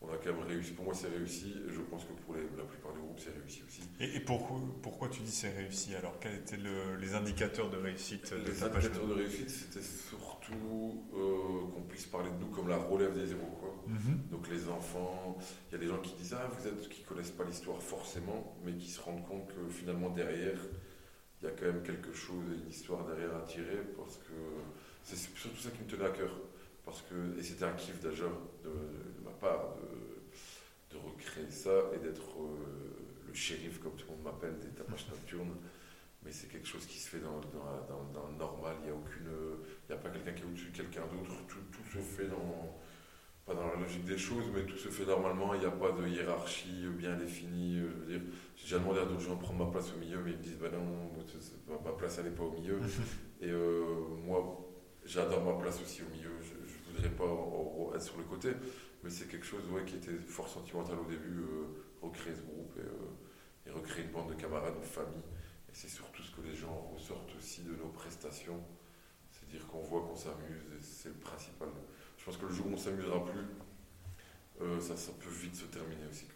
On a quand même réussi. Pour moi, c'est réussi. Et je pense que pour la plupart des groupes, c'est réussi aussi. Et, pourquoi, pourquoi tu dis c'est réussi? Alors, quels étaient les indicateurs de réussite Les indicateurs de réussite, c'était surtout euh, qu'on puisse parler de nous comme la relève des zéros. Quoi. Mhm. Donc, les enfants, il y a des gens qui disent Ah, vous êtes qui connaissent pas l'histoire forcément, mais qui se rendent compte que finalement, derrière, il y a quand même quelque chose, une histoire derrière à tirer, parce que c'est surtout ça qui me tenait à cœur. Parce que, et c'était un kiff déjà de, ma part de, de, recréer ça et d'être euh, le shérif, comme tout le monde m'appelle, des tapages nocturnes. Mais c'est quelque chose qui se fait dans, dans, dans, le normal. Il n'y a, aucune, il a pas quelqu'un qui est au-dessus de quelqu'un d'autre. Tout, tout, se fait dans, logique des choses, mais tout se fait normalement, il n'y a pas de hiérarchie bien définie. Je veux dire, j'ai déjà demandé à d'autres gens de prendre ma place au milieu, mais ils me disent, bah non, ma place elle n'est pas au milieu. Et moi, j'adore ma place aussi au milieu, je ne voudrais pas être sur le côté, mais c'est quelque chose ouais, qui était fort sentimental au début, recréer ce groupe et, et recréer une bande de camarades, de famille. Et c'est surtout les gens ressortent aussi de nos prestations dire qu'on voit qu'on s'amuse, et c'est le principal. Je pense que le jour où on s'amusera plus, euh, ça, ça, peut vite se terminer aussi.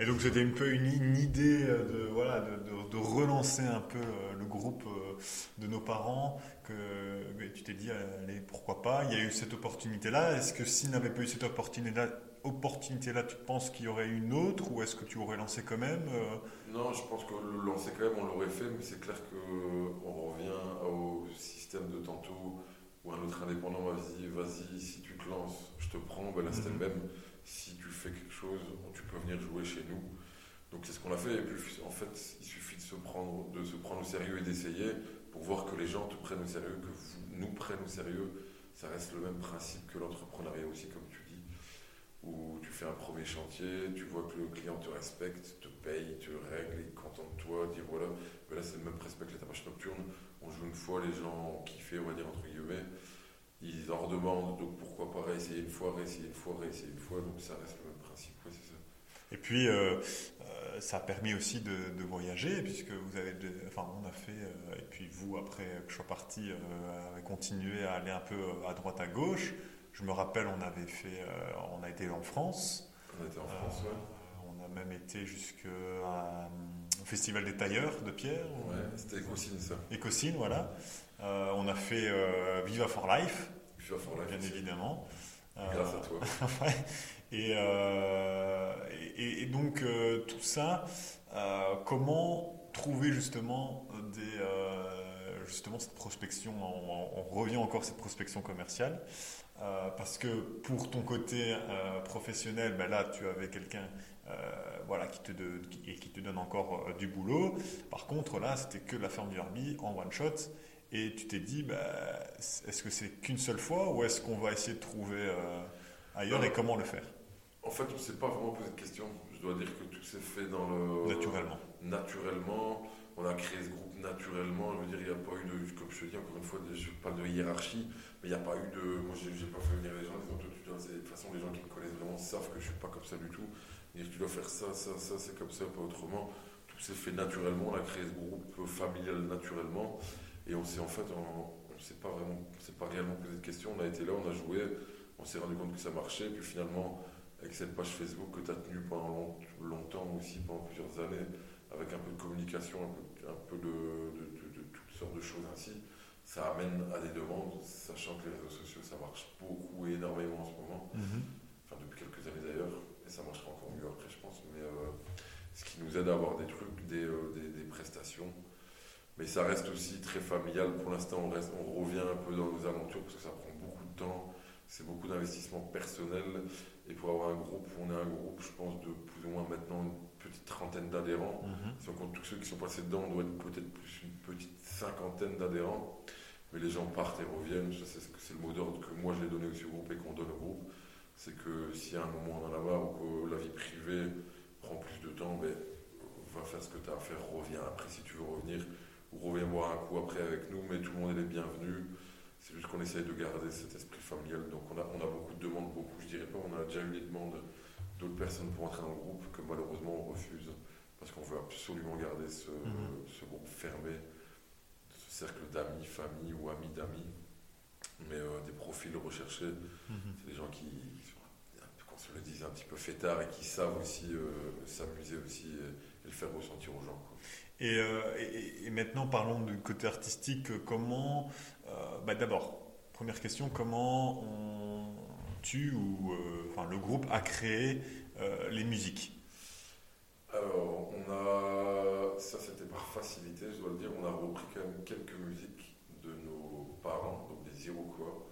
Et donc c'était un peu une, idée euh, de, voilà, de, de, relancer un peu euh, le groupe de nos parents, que tu t'es dit, allez, pourquoi pas, il y a eu cette opportunité-là. Est-ce que s'il n'avait pas eu cette opportunité-là, opportunité-là, tu penses qu'il y aurait une autre ou est-ce que tu aurais lancé quand même Non, je pense que le lancer quand même, on l'aurait fait, mais c'est clair qu'on revient au système de tantôt où un autre indépendant m'a dit vas-y, si tu te lances, je te prends. Ben là, c'était le mhm. même. Si tu fais quelque chose, tu peux venir jouer chez nous. Donc c'est ce qu'on a fait. Et puis en fait, il suffit de se prendre, au sérieux et d'essayer pour voir que les gens te prennent au sérieux, que nous prennent au sérieux. Ça reste le même principe que l'entrepreneuriat aussi, comme tu dis, où tu fais un premier chantier, tu vois que le client te respecte, te paye, te règle, il est content de toi, dit voilà. Là, c'est le même respect que les tapage nocturne on joue une fois, les gens ont kiffé, on va dire entre guillemets, ils en redemandent, donc pourquoi pas réessayer une fois, réessayer une fois, réessayer une fois, donc ça reste le même principe, c'est ça. Et puis, euh, euh, ça a permis aussi de, voyager, puisque vous avez, enfin, on a fait, euh, et puis vous, après que je sois parti, avez continué à aller un peu à droite, à gauche. Je me rappelle, on avait fait, on a été en France. On a été en France, ouais. On a même été jusqu'à au Festival des tailleurs de pierre. Ouais, c'était Ecosine ça. Ecosine, voilà. Euh, on a fait euh, Viva for Life. Viva for Life. Bien évidemment. Grâce à toi. Euh, et, et, donc tout ça, comment trouver justement des justement cette prospection, on, revient encore à cette prospection commerciale, parce que pour ton côté professionnel, ben là tu avais quelqu'un euh, voilà, qui te, et qui te donne encore euh, du boulot. Par contre, là, c'était que la ferme du Herbie en one shot. Et tu t'es dit, bah, est-ce que c'est qu'une seule fois ou est-ce qu'on va essayer de trouver euh, ailleurs et comment le faire? En fait, on ne s'est pas vraiment posé de questions. Je dois dire que tout s'est fait dans le. Naturellement. Naturellement. On a créé ce groupe naturellement. Je veux dire, il n'y a pas eu de. Comme je te dis, encore une fois, je parle de hiérarchie, mais il n'y a pas eu de. Moi, je n'ai pas fait venir les gens en disant, de toute façon, les gens qui me connaissent vraiment savent que je ne suis pas comme ça du tout dire tu dois faire ça, ça, ça, c'est comme ça, pas autrement. Tout s'est fait naturellement, on a créé ce groupe familial naturellement. Et on s'est en fait, on ne s'est pas vraiment, c'est pas réellement posé de questions. On a été là, on a joué, on s'est rendu compte que ça marchait. Puis finalement, avec cette page Facebook que tu as tenue pendant longtemps aussi, pendant plusieurs années, avec un peu de communication, un peu, de, de, toutes sortes de choses ainsi, ça amène à des demandes, sachant que les réseaux sociaux, ça marche beaucoup et énormément en ce moment. Mm-hmm. Enfin, depuis quelques années d'ailleurs et ça marchera encore mieux après, je pense. Mais euh, ce qui nous aide à avoir des trucs, des, euh, des, des, prestations. Mais ça reste aussi très familial. Pour l'instant, on, reste, on revient un peu dans nos aventures parce que ça prend beaucoup de temps. C'est beaucoup d'investissement personnel. Et pour avoir un groupe, on est un groupe, je pense, de plus ou moins maintenant une petite trentaine d'adhérents. Mhm. Si on compte tous ceux qui sont passés dedans, on doit être peut-être plus une petite cinquantaine d'adhérents. Mais les gens partent et reviennent. C'est le mot d'ordre que moi je l'ai donné aussi au groupe et qu'on donne au groupe c'est que si à un moment on en a marre ou que la vie privée prend plus de temps, ben, va faire ce que tu as à faire, reviens après si tu veux revenir, ou reviens boire un coup après avec nous, mais tout le monde est bienvenu. C'est juste qu'on essaye de garder cet esprit familial. Donc on a, on a beaucoup de demandes, beaucoup, je dirais pas, on a déjà eu des demandes d'autres personnes pour entrer dans le groupe que malheureusement on refuse parce qu'on veut absolument garder ce, mhm. ce groupe fermé, ce cercle d'amis, famille ou amis d'amis mais euh, des profils recherchés. Mhm. C'est des gens qui, qu'on se le dise, un petit peu fêtards et qui savent aussi euh, s'amuser aussi et, le faire ressentir aux gens. Et, et, maintenant, parlons du côté artistique. Comment, bah D'abord, première question, comment tu ou enfin, le groupe a créé les musiques? Alors, on a, ça c'était par facilité, je dois le dire, on a repris quand même quelques musiques de nos parents, quoi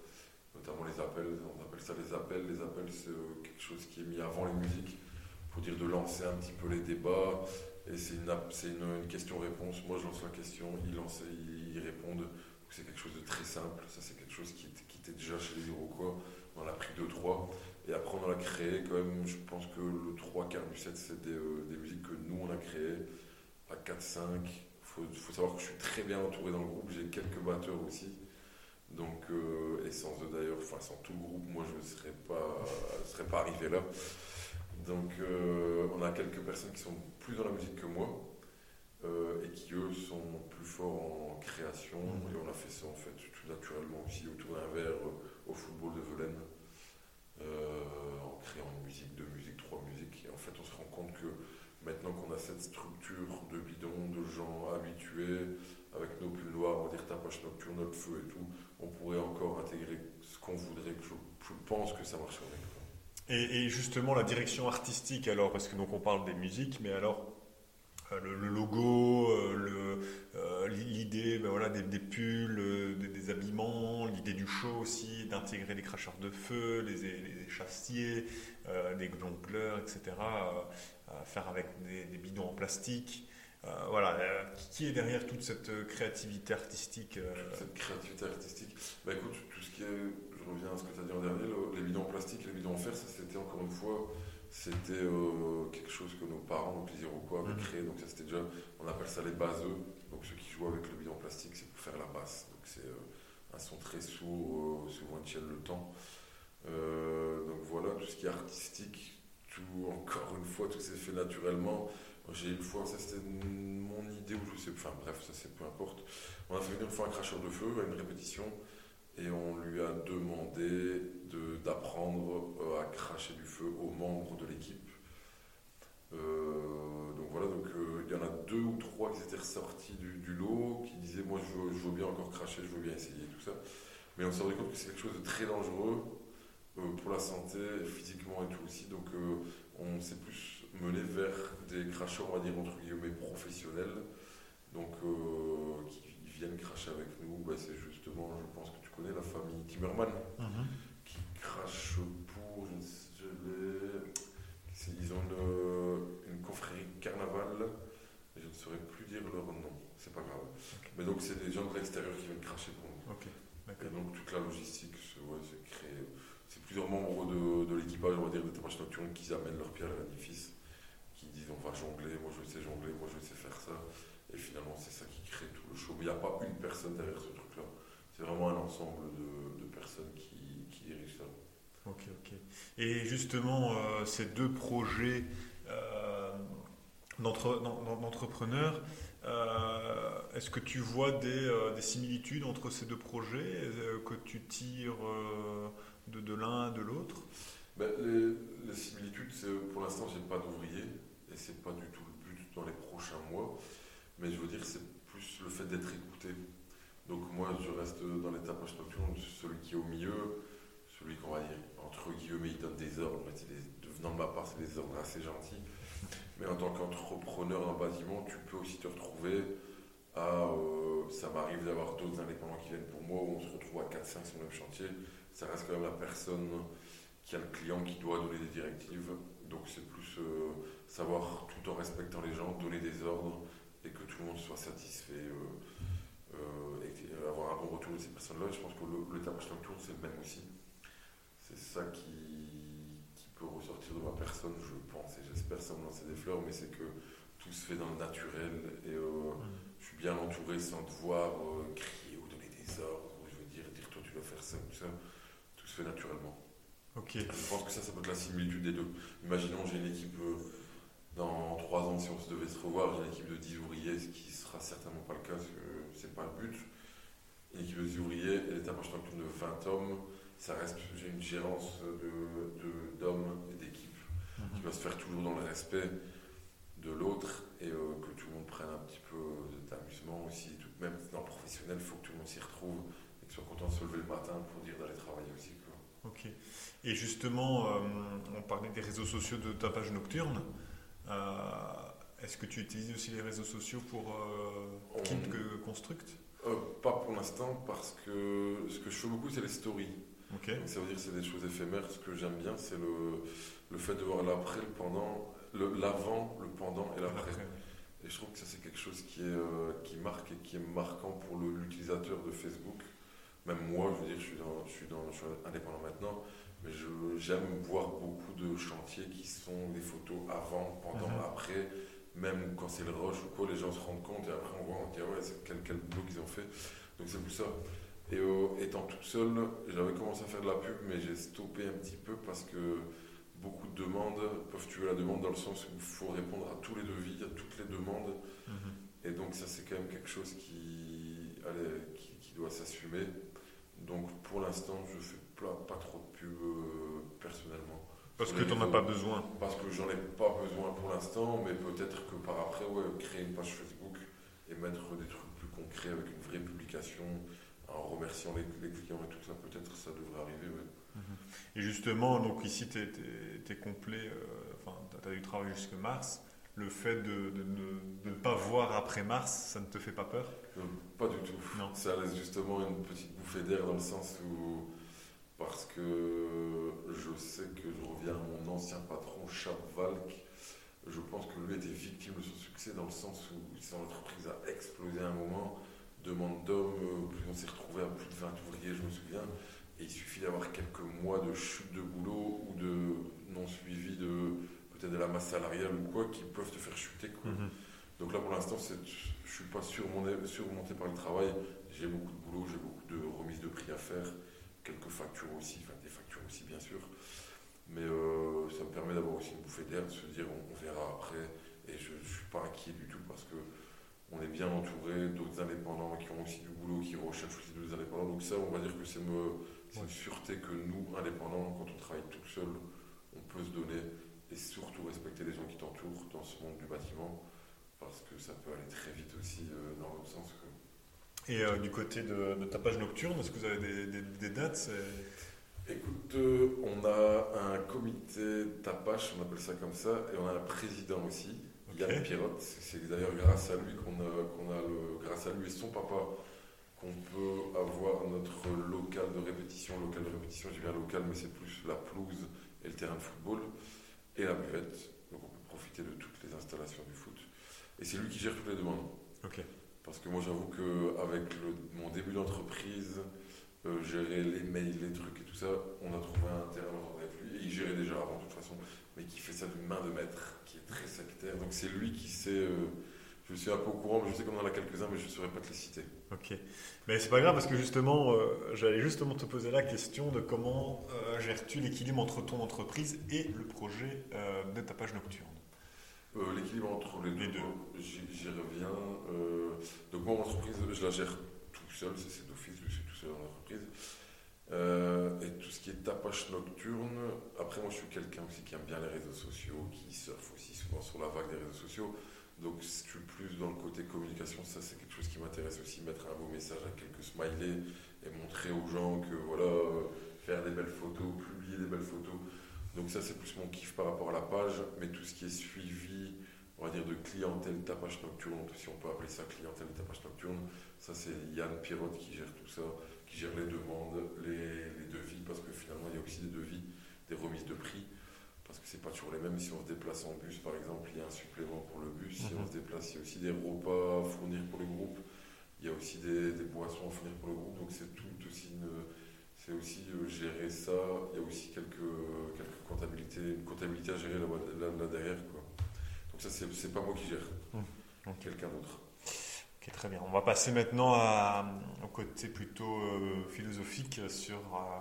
notamment les appels, on appelle ça les appels. Les appels, c'est euh, quelque chose qui est mis avant les musiques pour dire de lancer un petit peu les débats. Et c'est une, une, question-réponse. Moi, je lance la question, ils lancent, ils, répondent. C'est quelque chose de très simple. Ça, c'est quelque chose qui, qui, était déjà chez les Iroquois. On en a pris deux, trois. Et après, on l'a créé, quand même, je pense que le 3 quarts du set, c'est des, des, musiques que nous, on a créées à 4-5. Il faut, savoir que je suis très bien entouré dans le groupe, j'ai quelques batteurs aussi. Donc, et sans d'ailleurs, enfin sans tout le groupe, moi je ne serais pas, serais pas arrivé là. Donc on a quelques personnes qui sont plus dans la musique que moi. et qui eux sont plus forts en création mmh. et on a fait ça en fait tout naturellement aussi autour d'un verre au football de Velaine euh, en créant une musique, deux musiques, trois musiques. Et en fait, on se rend compte que maintenant qu'on a cette structure de bidon, de gens habitués, avec nos pulls noirs, on va dire tapage nocturne, notre feu et tout, on pourrait encore intégrer ce qu'on voudrait. Je, je, pense que ça marcherait. Et, justement, la direction artistique, alors, parce que donc on parle des musiques, mais alors euh, le, logo, euh, euh, l'idée ben voilà, des, pulls, des, habillements, l'idée du show aussi, d'intégrer les cracheurs de feu, les, les chassiers, des etc. faire avec des, bidons en plastique. voilà, qui est derrière toute cette créativité artistique Cette créativité artistique bah écoute, tout ce qui est, je reviens à ce que tu as dit en dernier, les bidons en plastique, les bidons en fer, ça c'était encore une fois c'était euh, quelque chose que nos parents, donc les Iroquois, avaient mhm. créé. Donc ça c'était déjà, on appelle ça les baseux. Donc ceux qui jouent avec le bidon plastique, c'est pour faire la basse. Donc c'est euh, un son très sourd, euh, souvent ils tiennent le temps. donc voilà, tout ce qui est artistique, tout encore une fois, tout s'est fait naturellement. J'ai une fois, ça c'était mon idée, ou je sais, enfin bref, ça c'est peu importe. On a fait venir une fois un cracheur de feu à une répétition et on lui a demandé d'apprendre euh, à cracher du feu aux membres de l'équipe. Euh, donc voilà, donc euh, il y en a deux ou trois qui étaient ressortis du, lot, qui disaient moi je veux, bien encore cracher, je veux bien essayer tout ça. Mais on s'est rendu compte que c'est quelque chose de très dangereux pour la santé, physiquement et tout aussi. Donc on s'est plus mené vers des cracheurs, on va dire entre guillemets professionnels, donc qui viennent cracher avec nous. Bah, c'est justement, je pense que connais la famille Timmerman, mhm. qui crache pour, je ils ont une, confrérie carnaval, je ne saurais plus dire leur nom, c'est pas grave. Mais donc c'est des gens de l'extérieur qui viennent cracher pour nous. Et donc toute la logistique c'est créé. C'est plusieurs membres de, l'équipage, on va dire, de Tapage Nocturne qui amènent leur pierre à l'édifice, qui disent on va jongler, moi je sais jongler, moi je sais faire ça. Et finalement c'est ça qui crée tout le show. Mais il n'y a pas une personne derrière ce truc-là. C'est vraiment un ensemble de, personnes qui, qui, dirigent ça. Ok, ok. Et justement, euh, ces deux projets euh, d'entrepreneurs, euh, est-ce que tu vois des, similitudes entre ces deux projets que tu tires de, de l'un de l'autre? Ben, les, similitudes, pour l'instant, j'ai pas d'ouvrier et c'est pas du tout le but dans les prochains mois. Mais je veux dire, c'est plus le fait d'être écouté. Donc moi, je reste dans l'étape nocturne, celui qui est au milieu, celui qu'on va dire, entre guillemets, il donne des ordres, mais des, venant de ma part, c'est des ordres assez gentils. Mais en tant qu'entrepreneur le bâtiment, tu peux aussi te retrouver à... Euh, ça m'arrive d'avoir d'autres indépendants qui viennent pour moi, où on se retrouve à 4-5 sur le même chantier. Ça reste quand même la personne qui a le client qui doit donner des directives. Donc c'est plus euh, savoir, tout en respectant les gens, donner des ordres et que tout le monde soit satisfait. Euh, avoir un bon retour de ces personnes-là. Je pense que le, le tapage nocturne, c'est le même aussi. C'est ça qui, qui, peut ressortir de ma personne, je pense, et j'espère sans me lancer des fleurs, mais c'est que tout se fait dans le naturel et euh, mm. je suis bien entouré sans devoir euh, crier ou donner des ordres, ou je veux dire, dire toi tu dois faire ça ou ça. Tout se fait naturellement. Ok. Je pense que ça, ça peut être la similitude des deux. Imaginons, j'ai une équipe dans trois ans, si on se devait se revoir, j'ai une équipe de 10 ouvriers, ce qui sera certainement pas le cas, parce que c'est pas le but. Une équipe de 10 ouvriers et l'état nocturne de 20 hommes, ça reste, j'ai une gérance d'hommes de, et d'équipes qui mhm. va se faire toujours dans le respect de l'autre et euh, que tout le monde prenne un petit peu d'amusement aussi. Tout, même dans le professionnel, il faut que tout le monde s'y retrouve et que soit content de se lever le matin pour dire d'aller travailler aussi. Ok. Et justement, euh, on parlait des réseaux sociaux de tapage nocturne. Euh, est-ce que tu utilises aussi les réseaux sociaux pour euh, Kit Construct euh, Pas pour l'instant, parce que ce que je fais beaucoup, c'est les stories. ça veut dire que c'est des choses éphémères. Ce que j'aime bien, c'est le, le, fait de voir l'après, le pendant, l'avant, le, pendant et l'après. Et je trouve que ça, c'est quelque chose qui, est, euh, qui marque et qui est marquant pour l'utilisateur de Facebook. Même moi, je veux dire, je suis, dans, je suis, dans, je suis indépendant maintenant, Mais j'aime voir beaucoup de chantiers qui sont des photos avant, pendant, Mhm. après. Même quand c'est le rush ou quoi, les gens se rendent compte et après on voit, on dit ah ouais, c'est quel, quel boulot qu'ils ont fait. Donc c'est pour ça. Et euh, étant toute seule, j'avais commencé à faire de la pub, mais j'ai stoppé un petit peu parce que beaucoup de demandes peuvent tuer la demande dans le sens où il faut répondre à tous les devis, à toutes les demandes. Et donc ça c'est quand même quelque chose qui, allez, qui, qui doit s'assumer. Donc pour l'instant je fais pas, pas trop de pub euh, personnellement. Parce que tu n'en as pas besoin. Parce que j'en ai pas besoin pour l'instant, mais peut-être que par après, ouais, créer une page Facebook et mettre des trucs plus concrets avec une vraie publication, en remerciant les, les clients et tout ça, peut-être ça devrait arriver. ouais. Et justement, donc ici, tu es, complet, euh, enfin, tu as du travail jusque mars. Le fait de, de ne, de ne pas voir après mars, ça ne te fait pas peur? Euh, pas du tout. Non. Ça laisse justement une petite bouffée d'air dans le sens où, parce que je sais que je reviens à mon ancien patron, Chap Valk, je pense que lui était victime de son succès dans le sens où son entreprise a explosé à un moment, demande d'hommes, euh, on s'est retrouvé à plus de 20 ouvriers, je me souviens, et il suffit d'avoir quelques mois de chute de boulot ou de non suivi de peut-être de la masse salariale ou quoi qui peuvent te faire chuter. Quoi. Donc là, pour l'instant, je suis pas surmonté, surmonté par le travail. J'ai beaucoup de boulot, j'ai beaucoup de remises de prix à faire, quelques factures aussi, enfin des factures aussi, bien sûr. Mais euh, ça me permet d'avoir aussi une bouffée d'air, de se dire on, on verra après. Et je ne suis pas inquiet du tout parce que on est bien entouré d'autres indépendants qui ont aussi du boulot, qui recherchent aussi d'autres indépendants. Donc ça, on va dire que c'est une sûreté que nous, indépendants, quand on travaille tout seul, on peut se donner et surtout respecter les gens qui t'entourent dans ce monde du bâtiment parce que ça peut aller très vite aussi euh, dans l'autre sens. quoi. Et euh, du côté de, de ta page nocturne, est-ce que vous avez des, des- des dates Écoute, euh, on a un comité tapache, on appelle ça comme ça, et on a un président aussi, Ok. Yann Pirotte. C'est d'ailleurs grâce à lui qu'on a, qu'on a le, grâce à lui et son papa, qu'on peut avoir notre local de répétition. Local de répétition, je dis bien local, mais c'est plus la pelouse et le terrain de football et la buvette. Donc on peut profiter de toutes les installations du foot. Et c'est lui qui gère toutes les demandes. Ok. Parce que moi, j'avoue qu'avec mon début d'entreprise, euh, gérer les mails, les trucs et tout ça, on a trouvé un terrain avec lui. Et il gérait déjà avant, de toute façon, mais qui fait ça d'une main de maître, qui est très sectaire. Donc c'est lui qui sait. euh, je suis un peu au courant, mais je sais qu'on en a quelques-uns, mais je ne saurais pas te les citer. Ok. Mais c'est pas grave parce que justement, euh, j'allais justement te poser la question de comment gères-tu l'équilibre entre ton entreprise et le projet de ta page nocturne? Euh, L'équilibre entre les deux, j'y reviens. Euh, donc, moi, mon entreprise, je la gère tout seul, c'est d'office, je suis tout seul dans l'entreprise. Euh, et tout ce qui est tapage nocturne, après, moi, je suis quelqu'un aussi qui aime bien les réseaux sociaux, qui surfe aussi souvent sur la vague des réseaux sociaux. Donc, je suis plus dans le côté communication, ça, c'est quelque chose qui m'intéresse aussi, mettre un beau message avec quelques smileys et montrer aux gens que, voilà, faire des belles photos, publier des belles photos. Donc ça, c'est plus mon kiff par rapport à la page, mais tout ce qui est suivi, on va dire, de clientèle tapage nocturne, si on peut appeler ça clientèle tapage nocturne, ça c'est Yann Pirotte qui gère tout ça, qui gère les demandes, les, les devis, parce que finalement, il y a aussi des devis, des remises de prix, parce que c'est pas toujours les mêmes. Si on se déplace en bus, par exemple, il y a un supplément pour le bus. Si Mhm. on se déplace, il y a aussi des repas à fournir pour le groupe. Il y a aussi des, des boissons à fournir pour le groupe. Donc c'est tout aussi une, c'est aussi euh, gérer ça. Il y a aussi quelques, quelques comptabilités, une comptabilité à gérer là, là, là derrière. Quoi. Donc ça, c'est, pas moi qui gère. Ok. Quelqu'un d'autre. Ok, très bien. On va passer maintenant à- au côté plutôt euh, philosophique sur euh,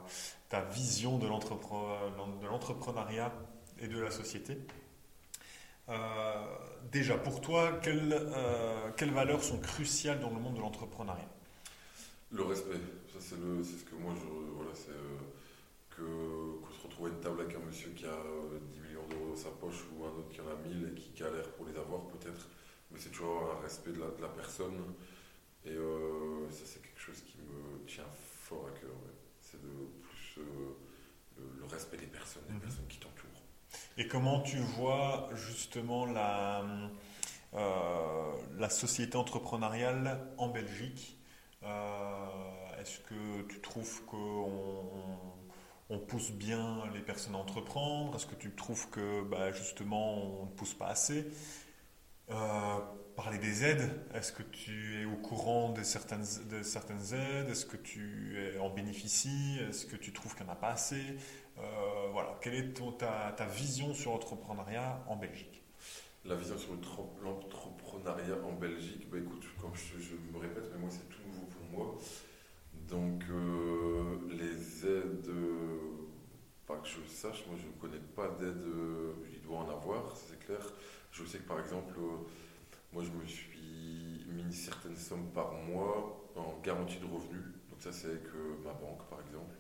ta vision de l'entrepre- de l'entrepreneuriat et de la société. Euh, déjà, pour toi, quelles, euh, quelles valeurs sont cruciales dans le monde de l'entrepreneuriat? Le respect, ça c'est ce que moi je. C'est euh, que, qu'on se retrouve à une table avec un monsieur qui a euh, 10 millions d'euros dans sa poche ou un autre qui en a 1000 et qui galère pour les avoir peut-être. Mais c'est toujours un respect de la, de la personne. Et euh, ça c'est quelque chose qui me tient fort à cœur. ouais. C'est de plus euh, le, le respect des personnes, des Mhm. personnes qui t'entourent. Et comment tu vois justement la, euh, la société entrepreneuriale en Belgique? Euh, Est-ce que tu trouves qu'on on pousse bien les personnes à entreprendre? Est-ce que tu trouves que bah, justement on ne pousse pas assez? Parler des aides. Est-ce que tu es au courant de certaines, de aides? Est-ce que tu en bénéficies Est-ce que tu trouves qu'il n'y en a pas assez? Voilà, quelle est ta, vision sur l'entrepreneuriat en Belgique? La vision sur l'entrepreneuriat en Belgique, bah écoute, comme je, me répète, mais moi c'est tout nouveau pour moi. Donc les aides pas que je sache, moi je ne connais pas d'aide, euh, il doit en avoir, c'est clair. Je sais que par exemple, euh, moi je me suis mis une certaine somme par mois en garantie de revenus. Donc ça c'est avec euh, ma banque par exemple.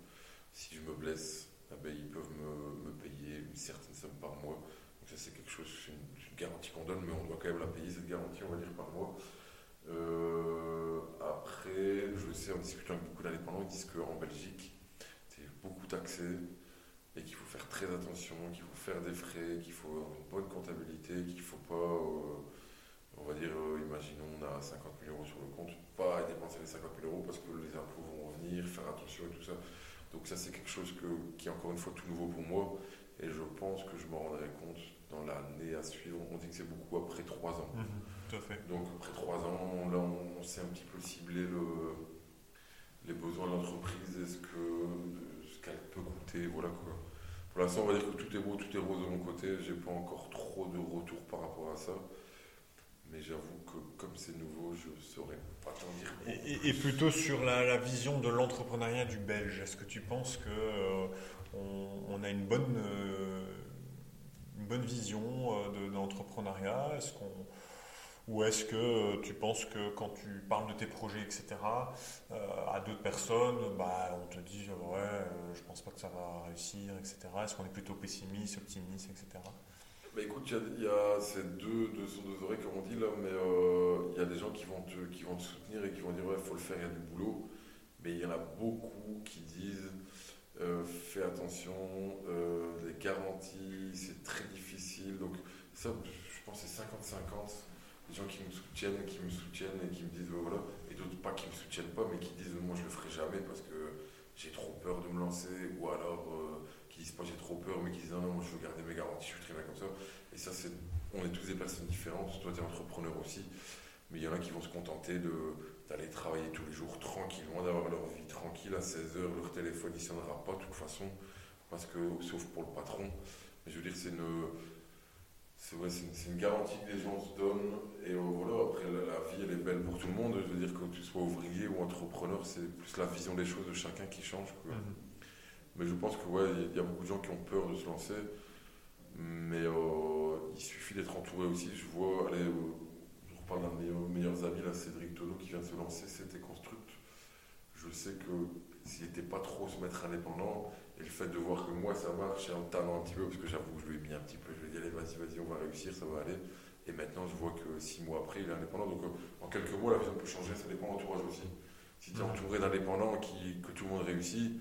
Si je me blesse, eh ben, ils peuvent me, payer une certaine somme par mois. Donc ça c'est quelque chose, c'est une, garantie qu'on donne, mais on doit quand même la payer cette garantie, on va dire par mois. Après, je sais en discutant avec beaucoup d'indépendants, ils disent qu'en Belgique, c'est beaucoup taxé et qu'il faut faire très attention, qu'il faut faire des frais, qu'il faut avoir une bonne comptabilité, qu'il ne faut pas, euh, on va dire, euh, imaginons on a 50 000 euros sur le compte, pas dépenser les 50 000 euros parce que les impôts vont revenir, faire attention et tout ça. Donc ça c'est quelque chose qui est encore une fois tout nouveau pour moi et je pense que je me rendrai compte dans l'année à suivre. On dit que c'est beaucoup après 3 ans. Mhm, tout à fait. Donc après 3 ans, là on, sait un petit peu cibler le, les besoins de l'entreprise, est-ce que ce qu'elle peut coûter, voilà quoi. Pour l'instant, on va dire que tout est beau, tout est rose de mon côté. J'ai pas encore trop de retours par rapport à ça. Mais j'avoue que comme c'est nouveau, je saurais pas t'en dire. Et, et, plutôt sur la, vision de l'entrepreneuriat du Belge, est-ce que tu penses que euh, on, a une bonne, euh, une bonne vision euh, de, l'entrepreneuriat Est-ce qu'on ou est-ce que euh, tu penses que quand tu parles de tes projets, etc., euh, à d'autres personnes, bah, on te dit ouais, euh, je pense pas que ça va réussir, etc. Est-ce qu'on est plutôt pessimiste, optimiste, etc. Bah écoute, il y a, ces deux, sont deux oreilles, comme on dit là, mais il y a des gens qui vont, te, qui vont te soutenir et qui vont dire ouais, faut le faire, il y a du boulot. Mais il y en a beaucoup qui disent fais attention, les garanties, c'est très difficile. Donc, ça, je pense c'est 50-50 gens qui me soutiennent, qui me soutiennent et qui me disent voilà, et d'autres pas qui me soutiennent pas, mais qui disent moi je le ferai jamais parce que j'ai trop peur de me lancer, ou alors euh, qui disent pas j'ai trop peur, mais qui disent non, non, moi je veux garder mes garanties, je suis très bien comme ça. Et ça, c'est, on est tous des personnes différentes, toi tu es entrepreneur aussi, mais il y en a qui vont se contenter de, d'aller travailler tous les jours tranquillement, d'avoir leur vie tranquille. À 16h, leur téléphone il sonnera pas de toute façon, parce que, sauf pour le patron. Mais je veux dire, c'est une c'est une, garantie que les gens se donnent. Et euh, voilà, après, la, vie, elle est belle pour tout le monde. Je veux dire, que tu sois ouvrier ou entrepreneur, c'est plus la vision des choses de chacun qui change. Mhm. Mais je pense que ouais, il y, a beaucoup de gens qui ont peur de se lancer. Mais euh, il suffit d'être entouré aussi. Je vois, allez, euh, je reparle d'un de mes meilleurs amis, là, Cédric Tonneau, qui vient de se lancer, c'était Construct. Je sais que s'il n'était pas trop se mettre indépendant, et le fait de voir que moi ça marche et en talent un petit peu, parce que j'avoue que je lui ai mis un petit peu, je lui ai dit allez vas-y, vas-y, on va réussir, ça va aller. Et maintenant je vois que six mois après il est indépendant. Donc euh, en quelques mois la vision peut changer, ça dépend de l'entourage aussi. Si tu es entouré d'indépendants qui, que tout le monde réussit,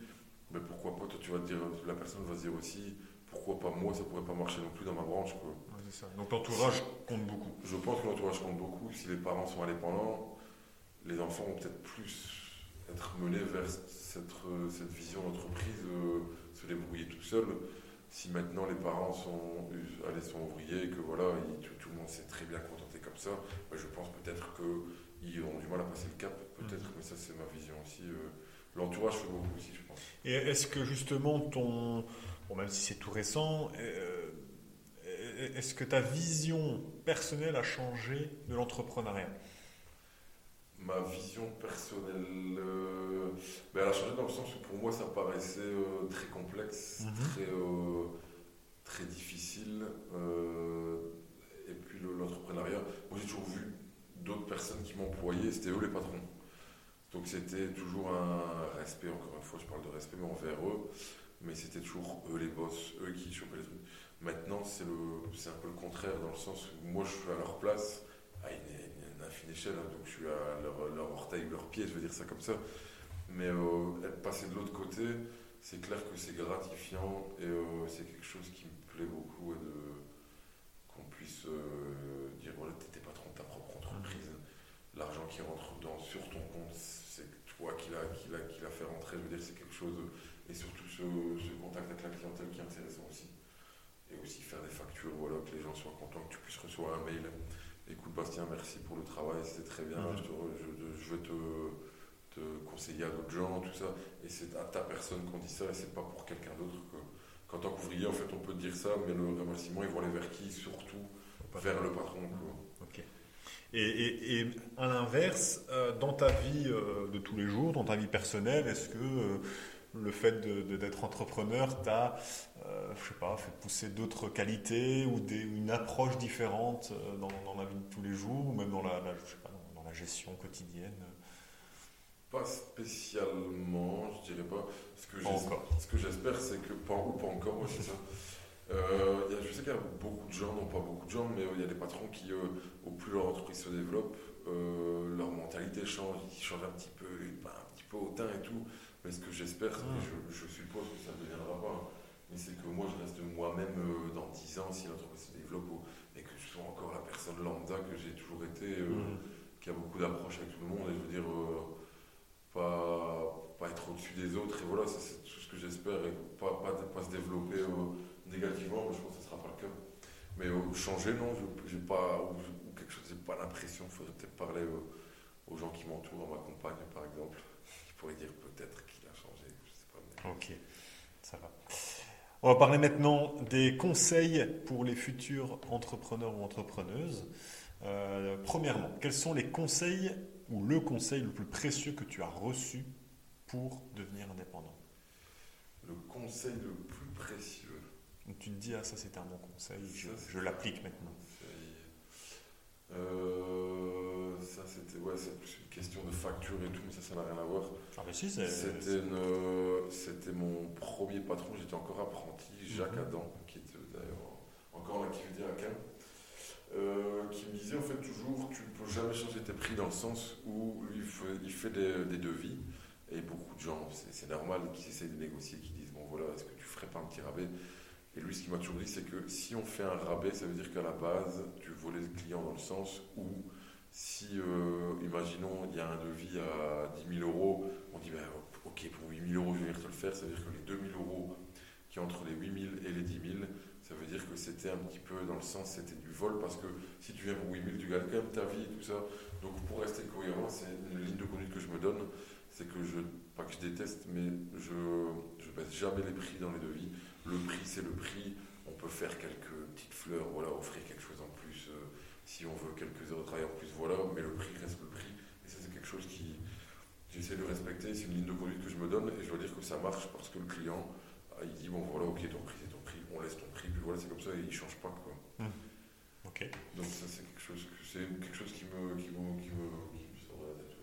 mais ben, pourquoi pas, toi tu vas te dire, la personne va se dire aussi, pourquoi pas moi, ça pourrait pas marcher non plus dans ma branche. Quoi. ça. Donc l'entourage compte beaucoup. Je pense que l'entourage compte beaucoup. Si les parents sont indépendants, les enfants vont peut-être plus être menés vers cette, cette vision d'entreprise, euh, se débrouiller tout seul. Si maintenant les parents sont, allez, sont ouvriers, que voilà, tout, le monde s'est très bien contenté comme ça, bah, je pense peut-être qu'ils auront du mal à passer le cap, peut-être, mm. mais ça c'est ma vision aussi. Euh, l'entourage fait beaucoup aussi, je pense. Et est-ce que justement ton, bon, même si c'est tout récent, euh, est-ce que ta vision personnelle a changé de l'entrepreneuriat? Ma vision personnelle, euh, ben, elle a changé dans le sens où pour moi ça paraissait euh, très complexe, mhm. très, euh, très difficile. et puis l'entrepreneuriat, moi j'ai toujours vu d'autres personnes qui m'employaient, c'était eux les patrons. Donc c'était toujours un respect, encore une fois je parle de respect, mais envers eux, mais c'était toujours eux les boss, eux qui chopaient les trucs. Maintenant c'est un peu le contraire, dans le sens où moi je suis à leur place, à une fine échelle, hein, donc je suis à leur, leur orteil, leur pied, je veux dire ça comme ça. Mais euh, passé de l'autre côté, c'est clair que c'est gratifiant et euh, c'est quelque chose qui me plaît beaucoup de qu'on puisse euh, dire voilà, tu n'étais patron de ta propre entreprise. L'argent qui rentre dans, sur ton compte, c'est toi qui l'a qui l'a, qui l'a fait rentrer. Je veux dire, c'est quelque chose. Et surtout ce, ce, contact avec la clientèle qui est intéressant aussi. Et aussi faire des factures, voilà, que les gens soient contents, que tu puisses recevoir un mail écoute Bastien, merci pour le travail, c'était très bien, je, te, re- je- je veux te, te conseiller à d'autres gens, tout ça. Et c'est à ta personne qu'on dit ça et c'est pas pour quelqu'un d'autre. que- Qu'en tant qu'ouvrier, en fait, on peut te dire ça, mais le remerciement, ils vont aller vers qui Surtout vers le patron. quoi. Ok. Et, et- et à l'inverse, euh, dans ta vie euh, de tous les jours, dans ta vie personnelle, est-ce que euh, le fait de- de- d'être entrepreneur t'a, euh, je sais pas, fait pousser d'autres qualités ou des- une approche différente euh, dans, dans la vie de tous les jours ou même dans la, la- je sais pas, dans, la gestion quotidienne? Pas spécialement, je dirais pas. Ce que Pas j'espère- encore. Ce que j'espère, c'est que pas ou pas encore, ouais, c'est ça. Euh, il y a- je sais qu'il y a beaucoup de gens, non pas beaucoup de gens, mais il y a des patrons qui, euh, au plus leur entreprise se développe, euh, leur mentalité change, ils changent un petit peu, un petit peu hautain et tout. Mais ce que j'espère, Mm. et je, je suppose que ça ne deviendra pas, hein, mais c'est que moi je reste moi-même euh, dans 10 ans si l'entreprise se développe et que je sois encore la personne lambda que j'ai toujours été. euh, Mhm. qui a beaucoup d'approches avec tout le monde et je veux dire euh, pas, pas être au-dessus des autres et voilà c'est tout ce que j'espère et pas, pas, pas se développer euh, négativement mais je pense que ce sera pas le cas mais changer non je- j'ai pas ou, ou quelque chose j'ai pas l'impression il faudrait peut-être parler aux gens qui m'entourent à ma compagne par exemple qui pourraient dire peut-être qu'il a changé je sais pas mais- Ok, ça va. On va parler maintenant des conseils pour les futurs entrepreneurs ou entrepreneuses. Euh, premièrement, quels sont les conseils ou le conseil le plus précieux que tu as reçu pour devenir indépendant? Le conseil le plus précieux Donc, Tu te dis, ah ça c'était un bon conseil, je, Ça, c'est- je l'applique maintenant. Euh, c'était ouais, une question de facture et tout, mais ça ça n'a rien à voir. Ah mais si, c'est... C'était mon premier patron, j'étais encore apprenti, Jacques Mhm. Adam, qui était d'ailleurs encore en activité à Cannes, euh, qui me disait en fait toujours tu ne peux jamais changer tes prix dans le sens où lui il fait, il fait des, des devis et beaucoup de gens, c'est c'est normal, qui essayent de négocier, qui disent bon voilà, est-ce que tu ferais pas un petit rabais? Et lui ce qu'il m'a toujours dit c'est que si on fait un rabais, ça veut dire qu'à la base tu volais le client dans le sens où si, euh, imaginons, il y a un devis à 10 000 euros, on dit, ben, ok, pour 8 000 euros, je vais venir te le faire, ça veut dire que les 2 000 euros qui est entre les 8 000 et les 10 000, ça veut dire que c'était un petit peu dans le sens, c'était du vol, parce que si tu viens pour 8 000, tu gagnes quand même ta vie et tout ça. Donc pour rester cohérent, c'est une ligne de conduite que je me donne, c'est que je, pas que je déteste, mais je je baisse jamais les prix dans les devis. Le prix, c'est le prix. On peut faire quelques petites fleurs, voilà, offrir quelque chose en plus. euh, si on veut quelques heures de travail en plus, voilà, mais le prix reste le prix. Et ça, c'est quelque chose qui, j'essaie de respecter, c'est une ligne de conduite que je me donne, et je dois dire que ça marche parce que le client, ah, il dit, bon voilà, ok, ton prix, c'est ton prix, on laisse ton prix, puis voilà, c'est comme ça, et il change pas, quoi. Ok. Donc ça, c'est quelque chose, que- c'est quelque chose qui me, qui me, qui me, qui me sort de la tête.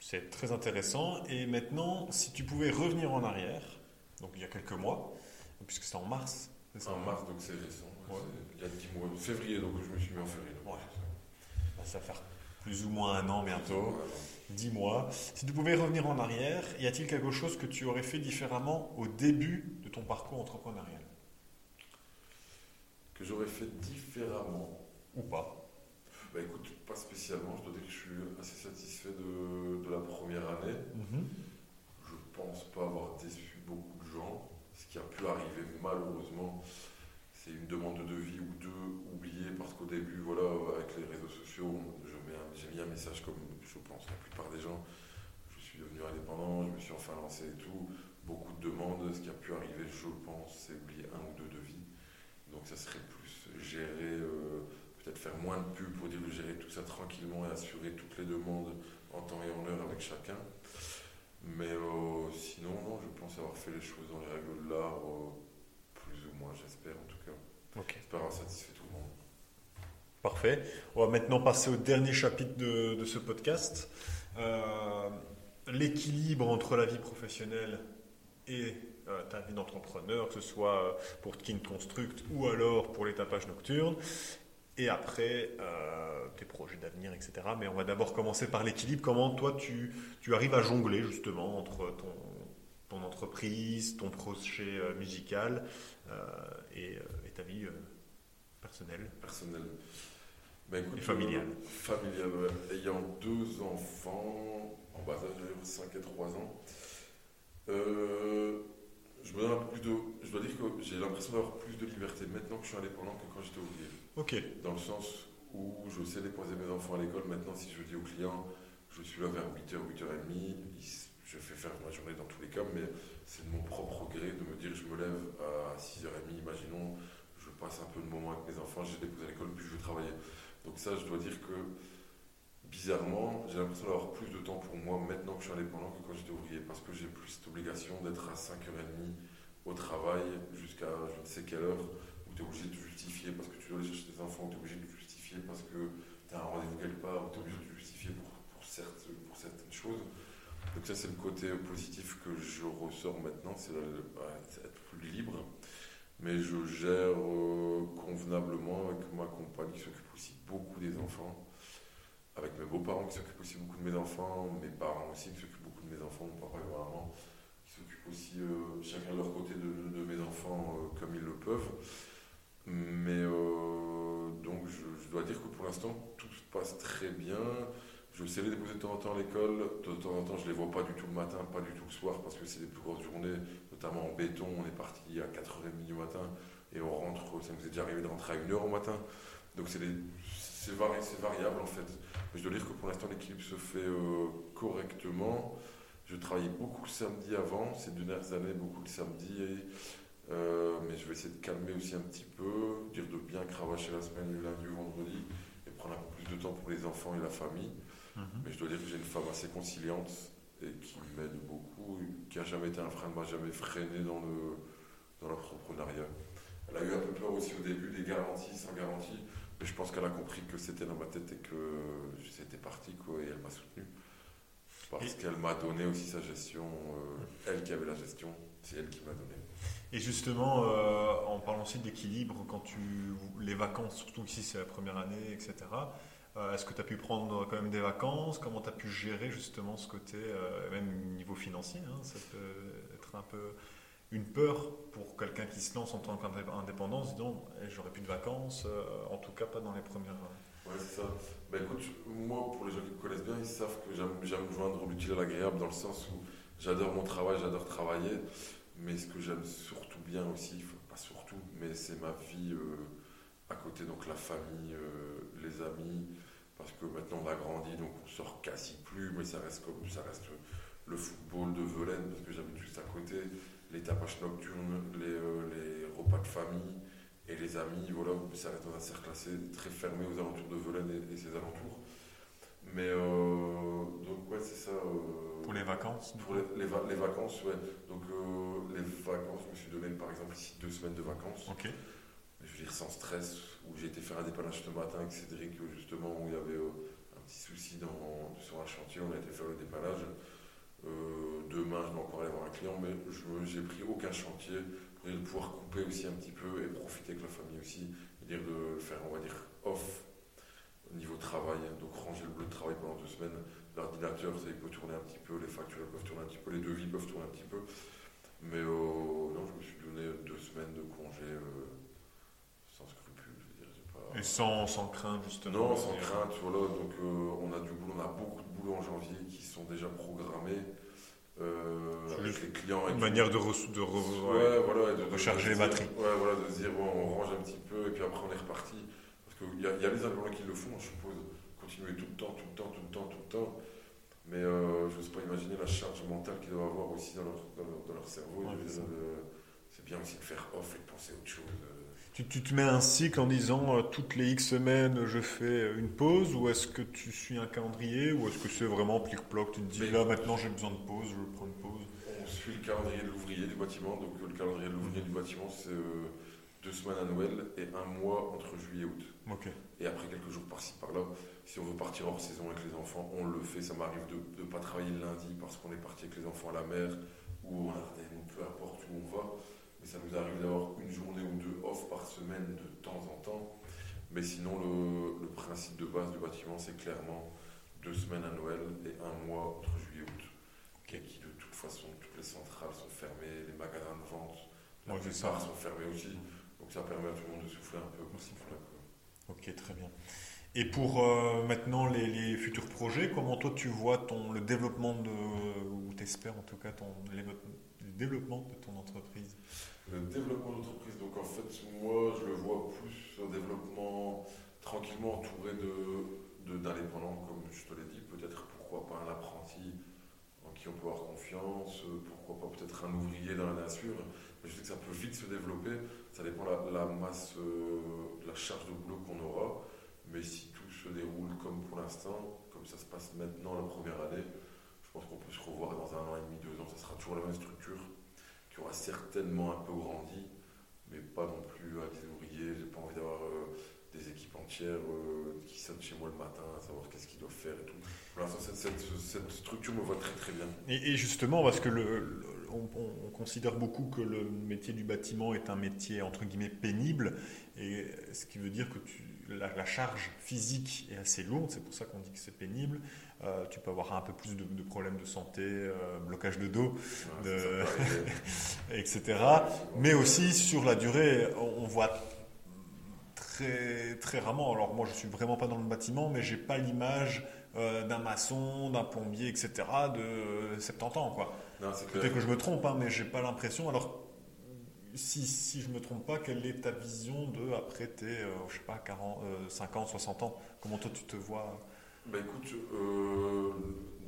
C'est très intéressant. Et maintenant, si tu pouvais revenir en arrière, donc il y a quelques mois, puisque c'était en mars, c'est En mars, donc c'est récent, ouais, il y a 10 mois, février, donc je me suis mis en février. Ouais. c'est ça. Va faire plus ou moins un an bientôt. Voilà. 10 mois. Si tu pouvais revenir en arrière, y a-t-il quelque chose que tu aurais fait différemment au début de ton parcours entrepreneurial? Que j'aurais fait différemment. Ou pas Bah écoute, pas spécialement, je dois dire que je suis assez satisfait de, de la première année. Je pense pas avoir déçu beaucoup de gens. Ce qui a pu arriver malheureusement, c'est une demande de devis ou deux oubliées parce qu'au début, voilà, avec les réseaux sociaux, j'ai mis un message comme je pense la plupart des gens. Je suis devenu indépendant, je me suis enfin lancé et tout. Beaucoup de demandes. Ce qui a pu arriver, je pense, c'est oublier un ou deux devis. Donc ça serait plus gérer, euh, peut-être faire moins de pub pour dire gérer tout ça tranquillement et assurer toutes les demandes en temps et en heure avec chacun. Mais euh, sinon, non, je pense avoir fait les choses dans les règles de l'art, euh, j'espère en tout cas. J'espère avoir satisfait tout le monde. Parfait. On va maintenant passer au dernier chapitre de, de ce podcast. Euh, L'équilibre entre la vie professionnelle et euh, ta vie d'entrepreneur, que ce soit euh, pour Kin Construct ou alors pour les tapages nocturnes. Et après, euh, tes projets d'avenir, etc. Mais on va d'abord commencer par l'équilibre. Comment toi, tu, tu arrives à jongler justement entre ton, ton entreprise, ton projet musical et, euh, et ta vie euh, personnelle Personnel. Bah, écoute, Et familial. euh, familial, ouais. Ayant deux enfants, en bas âge, d'ailleurs, 5 et 3 ans, euh, je me donne un peu plus de. Je dois dire que j'ai l'impression d'avoir plus de liberté maintenant que je suis indépendant que quand j'étais ouvrier. Ok. Dans le sens où je sais déposer mes enfants à l'école. Maintenant, si je dis aux clients, je suis là vers 8h, 8h30, je fais faire ma journée dans tous les cas, mais c'est de mon propre gré de me dire je me lève à 6h30, imaginons, je passe un peu de moment avec mes enfants, j'ai déposé à l'école, puis je vais travailler. Donc ça, je dois dire que bizarrement, j'ai l'impression d'avoir plus de temps pour moi maintenant que je suis indépendant que quand j'étais ouvrier, parce que j'ai plus cette obligation d'être à 5h30 au travail jusqu'à je ne sais quelle heure, où tu es obligé de justifier parce que tu dois aller chercher tes enfants, tu es obligé de justifier parce que tu as un rendez-vous quelque part, où tu es obligé de justifier pour, pour, pour certaines choses. Donc ça c'est le côté positif que je ressors maintenant, c'est bah, être plus libre. Mais je gère euh, convenablement avec ma compagne qui s'occupe aussi beaucoup des enfants avec mes beaux-parents qui s'occupent aussi beaucoup de mes enfants, mes parents aussi qui s'occupent beaucoup de mes enfants, mon papa et ma maman qui s'occupent aussi euh, chacun de leur côté de, mes enfants euh, comme ils le peuvent. Mais donc je, dois dire que pour l'instant tout se passe très bien. Je sais les déposer de temps en temps à l'école, de temps en temps je les vois pas du tout le matin, pas du tout le soir parce que c'est des plus grosses journées, notamment en béton. On est parti à 4h30 du matin et on rentre, ça nous est déjà arrivé de rentrer à 1h au matin. Donc c'est variable en fait. Je dois dire que pour l'instant, l'équilibre se fait euh, correctement. Je travaillais beaucoup le samedi avant, ces dernières années, beaucoup le samedi. Euh, mais je vais essayer de calmer aussi un petit peu, dire de bien cravacher la semaine, le lundi ou vendredi, et prendre un peu plus de temps pour les enfants et la famille. Mhm. Mais je dois dire que j'ai une femme assez conciliante et qui m'aide beaucoup, qui n'a jamais été un frein, ne m'a jamais freiné dans le dans l'entrepreneuriat. Elle a eu un peu peur aussi au début des garanties sans garantie je pense qu'elle a compris que c'était dans ma tête et que c'était parti, quoi, et elle m'a soutenu. Parce qu'elle m'a donné aussi sa gestion, euh, elle qui avait la gestion, c'est elle qui m'a donné. Et justement, euh, en parlant aussi d'équilibre, quand tu. les vacances, surtout ici c'est la première année, etc., euh, est-ce que tu as pu prendre quand même des vacances? Comment tu as pu gérer justement ce côté, même niveau financier hein, Ça peut être un peu une peur pour quelqu'un qui se lance en tant qu'indépendant, disons, eh, j'aurais plus de vacances, euh, en tout cas pas dans les premières. Ouais, c'est ça. Bah, écoute, moi, pour les gens qui me connaissent bien, ils savent que j'aime joindre l'utile à l'agréable dans le sens où j'adore mon travail, j'adore travailler, mais ce que j'aime surtout bien aussi, pas surtout, mais c'est ma vie euh, à côté, donc la famille, euh, les amis, parce que maintenant on a grandi, donc on sort quasi plus, mais ça reste comme ça reste le football de Velaine, parce que j'habite juste à côté les tapages nocturnes, euh, les, repas de famille et les amis, voilà, ça reste dans un cercle assez très fermé aux alentours de Velaine et, ses alentours. Mais euh, donc ouais, c'est ça. Euh, pour les vacances Pour les, les, vacances, ouais. Donc les vacances, je me suis donné par exemple ici deux semaines de vacances. Ok. Je veux dire sans stress, où j'ai été faire un dépannage ce matin avec Cédric, justement, où il y avait un petit souci sur un chantier, on a été faire le dépannage. Euh, demain, je vais encore aller voir un client, mais je n'ai pris aucun chantier pour de pouvoir couper aussi un petit peu et profiter avec la famille aussi, et dire de faire, on va dire, off au niveau travail, donc ranger le bleu de travail pendant deux semaines. L'ordinateur, ça il peut tourner un petit peu, les factures peuvent tourner un petit peu, les devis peuvent tourner un petit peu. Mais euh, non, je me suis donné deux semaines de congé euh, sans scrupule, je veux dire. Pas... Et sans, sans, crainte, justement Non, sans crainte, voilà. Donc on a du boulot, on a beaucoup de boulot en janvier qui sont déjà programmés euh, avec les clients. Une manière de, de, voilà, de, recharger les batteries. Ouais, voilà, de se dire bon, on range un petit peu et puis après on est reparti. Parce qu'il y, a, y a les indépendants qui le font, je suppose, continuer tout le temps, tout le temps, tout le temps, tout le temps. Mais euh, je n'ose pas imaginer la charge mentale qu'ils doivent avoir aussi dans leur, dans leur, cerveau. c'est bien aussi de faire off et de penser à autre chose. Euh. Tu, te mets un cycle en disant euh, toutes les X semaines je fais une pause ou est-ce que tu suis un calendrier ou est-ce que c'est vraiment plic-ploc Tu te dis là maintenant j'ai besoin de pause, je prends une pause? On suit le calendrier de l'ouvrier du bâtiment. Donc le calendrier de l'ouvrier du bâtiment c'est euh, deux semaines à Noël et un mois entre juillet et août. Et après quelques jours par-ci par-là, si on veut partir hors saison avec les enfants, on le fait. Ça m'arrive de ne pas travailler le lundi parce qu'on est parti avec les enfants à la mer ou en Ardennes ou peu importe où on va mais ça nous arrive d'avoir une journée ou deux off par semaine de temps en temps. Mais sinon, le, principe de base du bâtiment, c'est clairement deux semaines à Noël et un mois entre juillet et août. Qui, de toute façon, toutes les centrales sont fermées, les magasins de vente, la plupart sont fermés aussi. Donc ça permet à tout le monde de souffler un peu. Ok, très bien. Et pour euh, maintenant les, futurs projets, comment toi tu vois ton, le développement de, ou t'espères en tout cas ton, le développement de ton entreprise? Le développement d'entreprise, donc en fait, moi, je le vois plus au développement tranquillement entouré de, d'indépendants, comme je te l'ai dit, peut-être pourquoi pas un apprenti en qui on peut avoir confiance, pourquoi pas peut-être un ouvrier dans la nature. je sais que ça peut vite se développer, ça dépend de la, masse, de la charge de boulot qu'on aura, mais si tout se déroule comme pour l'instant, comme ça se passe maintenant la première année, je pense qu'on peut se revoir dans un an et demi, deux ans, ça sera toujours la même structure, qui aura certainement un peu grandi, mais pas non plus à des ouvriers, j'ai pas envie d'avoir euh, des équipes entières euh, qui sonnent chez moi le matin à savoir qu'est-ce qu'ils doivent faire et tout. L'instant, cette, cette, structure me va très très bien. Et, justement, parce que le, on, considère beaucoup que le métier du bâtiment est un métier entre guillemets pénible, et ce qui veut dire que tu, la, charge physique est assez lourde, c'est pour ça qu'on dit que c'est pénible. Euh, tu peux avoir un peu plus de, problèmes de santé, euh, blocage de dos, etc. Mais aussi sur la durée, on voit très, très rarement. Alors moi, je suis vraiment pas dans le bâtiment, mais j'ai pas l'image euh, d'un maçon, d'un plombier, etc. de 70 ans, quoi. Peut-être que je me trompe, hein, mais j'ai pas l'impression. Alors si, si je ne me trompe pas, quelle est ta vision de après tes, euh, je sais pas, 40, 50, 60 ans Comment toi tu te vois? Bah écoute, euh,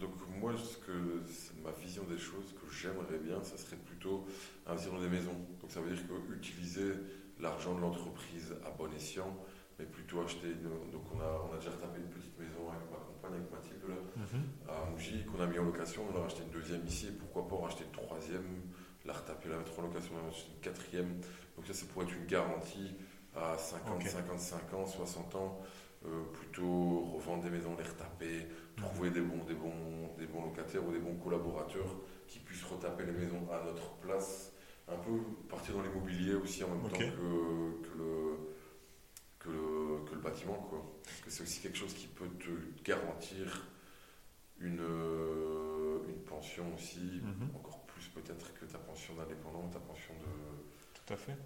donc moi, ce que, ma vision des choses que j'aimerais bien, ça serait plutôt investir dans des maisons. Donc ça veut dire que utiliser l'argent de l'entreprise à bon escient, mais plutôt acheter Donc on a, on a déjà retapé une petite maison avec ma compagne, avec Mathilde, là, mhm. à Mougy, qu'on a mis en location. On a acheté une deuxième ici, et pourquoi pas en racheter une troisième la retaper, la mettre en location, la une quatrième. Donc ça, c'est pour être une garantie à 50, 55 ans, 60 ans. Euh, plutôt revendre des maisons, les retaper, trouver des bons, des, bons, des bons locataires ou des bons collaborateurs qui puissent retaper les maisons à notre place. Un peu partir dans l'immobilier aussi en même temps que, que, le, que, le, que, le, bâtiment. Quoi. Parce que c'est aussi quelque chose qui peut te garantir une, euh, une pension aussi, mhm. encore peut-être que ta pension d'indépendant, ta pension de. Tout à fait.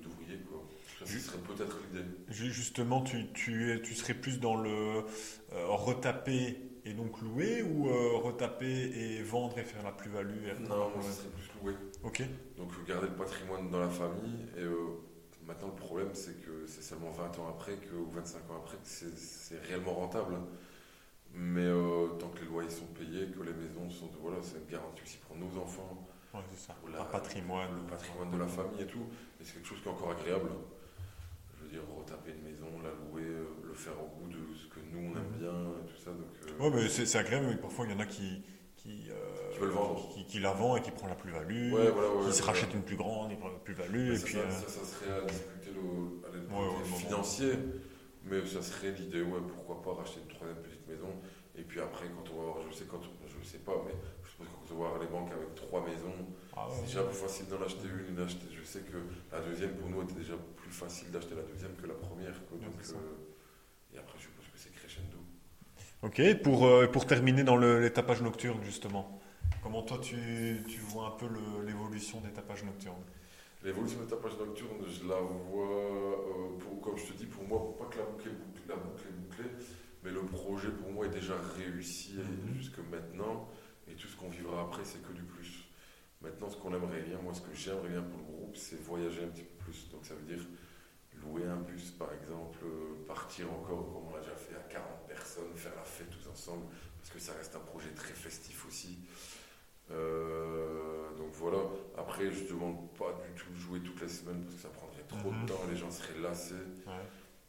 D'ouvrier, quoi. Ça, ce serait peut-être l'idée. Justement, tu, tu, es, tu serais plus dans le euh, retaper et donc louer ou euh, retaper et vendre et faire la plus-value Non, moi, ce serait plus louer. Ok. Donc, garder le patrimoine dans la famille. Et euh, maintenant, le problème, c'est que c'est seulement 20 ans après, que, ou 25 ans après, que c'est réellement rentable. Mais euh, tant que les loyers sont payés, que les maisons sont. Voilà, c'est une garantie aussi pour nos enfants. Ouais, c'est ça. Patrimoine. Le patrimoine de la famille et tout. Et c'est quelque chose qui est encore agréable. Je veux dire, retaper une maison, la louer, euh, le faire au goût de ce que nous on aime bien et tout ça. Donc, euh, ouais, mais c'est, agréable, mais parfois il y en a qui. Qui. Qui, la vend et qui prend la plus-value, ouais, voilà, qui se rachète une plus grande, plus-value. Ça, serait à discuter le, à financier. Mais ça serait l'idée, ouais, pourquoi pas racheter une troisième petite Et puis après, quand on va voir, je sais, quand, je sais pas, mais je suppose quand on va voir les banques avec trois maisons, ah c'est déjà plus facile d'en acheter une. Je sais que la deuxième, pour nous, était déjà plus facile d'acheter la deuxième que la première. Donc, euh, et après, je suppose que c'est crescendo. Ok, pour, euh, pour terminer dans le, les tapages nocturnes, justement, comment toi tu, tu vois un peu l'évolution des tapages nocturnes? L'évolution des tapages nocturnes, je la vois, euh, pour, comme je te dis, pour moi, pas que la boucle est bouclée, la boucle est bouclée, mais le projet pour moi est déjà réussi mhm. jusque maintenant, et tout ce qu'on vivra après, c'est que du plus. Maintenant, ce qu'on aimerait bien, moi, ce que j'aimerais bien pour le groupe, c'est voyager un petit peu plus. Donc, ça veut dire louer un bus, par exemple, euh, partir encore, comme on l'a déjà fait, à 40 personnes, faire la fête tous ensemble, parce que ça reste un projet très festif aussi. Euh, donc voilà, après je ne demande pas du tout de jouer toutes les semaines parce que ça prendrait trop de mhm. temps, les gens seraient lassés.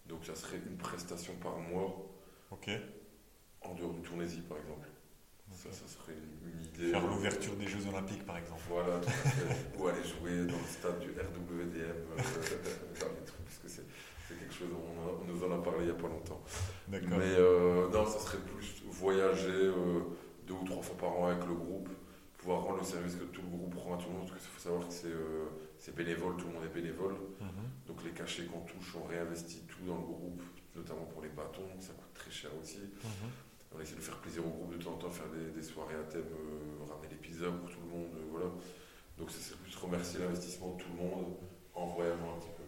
Donc ça serait une prestation par mois. Ok. En dehors du Tournésie par exemple. Ça, ça serait une, idée. Faire l'ouverture des Jeux Olympiques par exemple. Voilà, ou aller jouer dans le stade du RWDM, euh, parce que c'est quelque chose, on, nous en a parlé il n'y a pas longtemps. Mais euh, non, ça serait plus voyager deux ou trois fois par an avec le groupe pouvoir rendre le service que tout le groupe rend à tout le monde, parce qu'il faut savoir que euh, c'est bénévole, tout le monde est bénévole. Mhm. Donc les cachets qu'on touche, on réinvestit tout dans le groupe, notamment pour les bâtons, ça coûte très cher aussi. Mhm. On essaie de faire plaisir au groupe de temps en temps, faire des, soirées à thème, euh, ramener des pizzas pour tout le monde, euh, voilà. Donc c'est plus remercier l'investissement de tout le monde en voyageant un petit peu.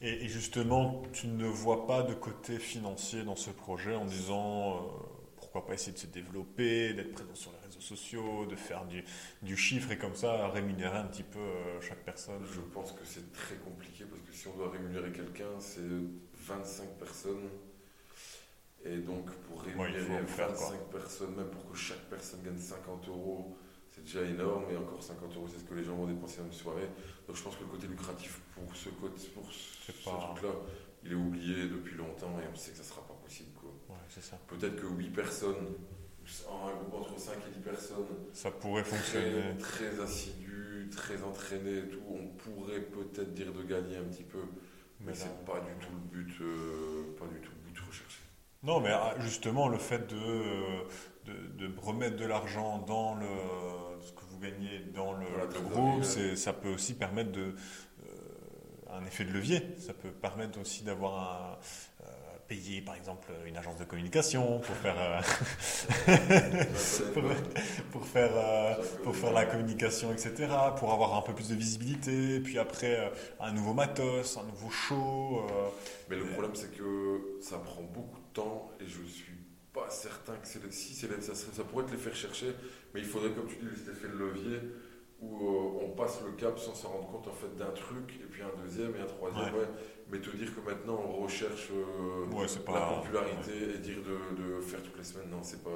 Et, justement, tu ne vois pas de côté financier dans ce projet en disant pourquoi pas essayer de se développer, d'être présent sur les réseaux sociaux, de faire du, du chiffre et comme ça rémunérer un petit peu euh, chaque personne? Je pense que c'est très compliqué parce que si on doit rémunérer quelqu'un, c'est 25 personnes. Et donc pour rémunérer 25 personnes, même pour que chaque personne gagne 50 euros, c'est déjà énorme. Et encore 50 euros, c'est ce que les gens vont dépenser dans une soirée. Donc je pense que le côté lucratif pour ce, côté, pour ce, truc-là, il est oublié depuis longtemps et on sait que ça ne sera pas possible. Peut-être que 8 personnes, un groupe entre 5 et 10 personnes, ça pourrait fonctionner. Très, assidu, très entraîné et tout, on pourrait peut-être dire de gagner un petit peu. Mais, ce c'est pas du tout le but, euh, pas du tout le but recherché. Non, mais ah, justement, le fait de, de, de remettre de l'argent dans le, ce que vous gagnez dans le, groupe, ça peut aussi permettre de, euh, un effet de levier. Ça peut permettre aussi d'avoir un, payer par exemple une agence de communication pour faire euh, pour, faire euh, pour faire la communication etc pour avoir un peu plus de visibilité puis après euh, un nouveau matos un nouveau show mais le problème c'est que ça prend beaucoup de temps et je suis pas certain que c'est si c'est ça, ça pourrait te les faire chercher mais il faudrait comme tu dis cet effet de levier où on passe le cap sans s'en rendre compte en fait d'un truc et puis un deuxième et un troisième ouais mais te dire que maintenant on recherche euh, la popularité et dire de, de, faire toutes les semaines, non, c'est pas.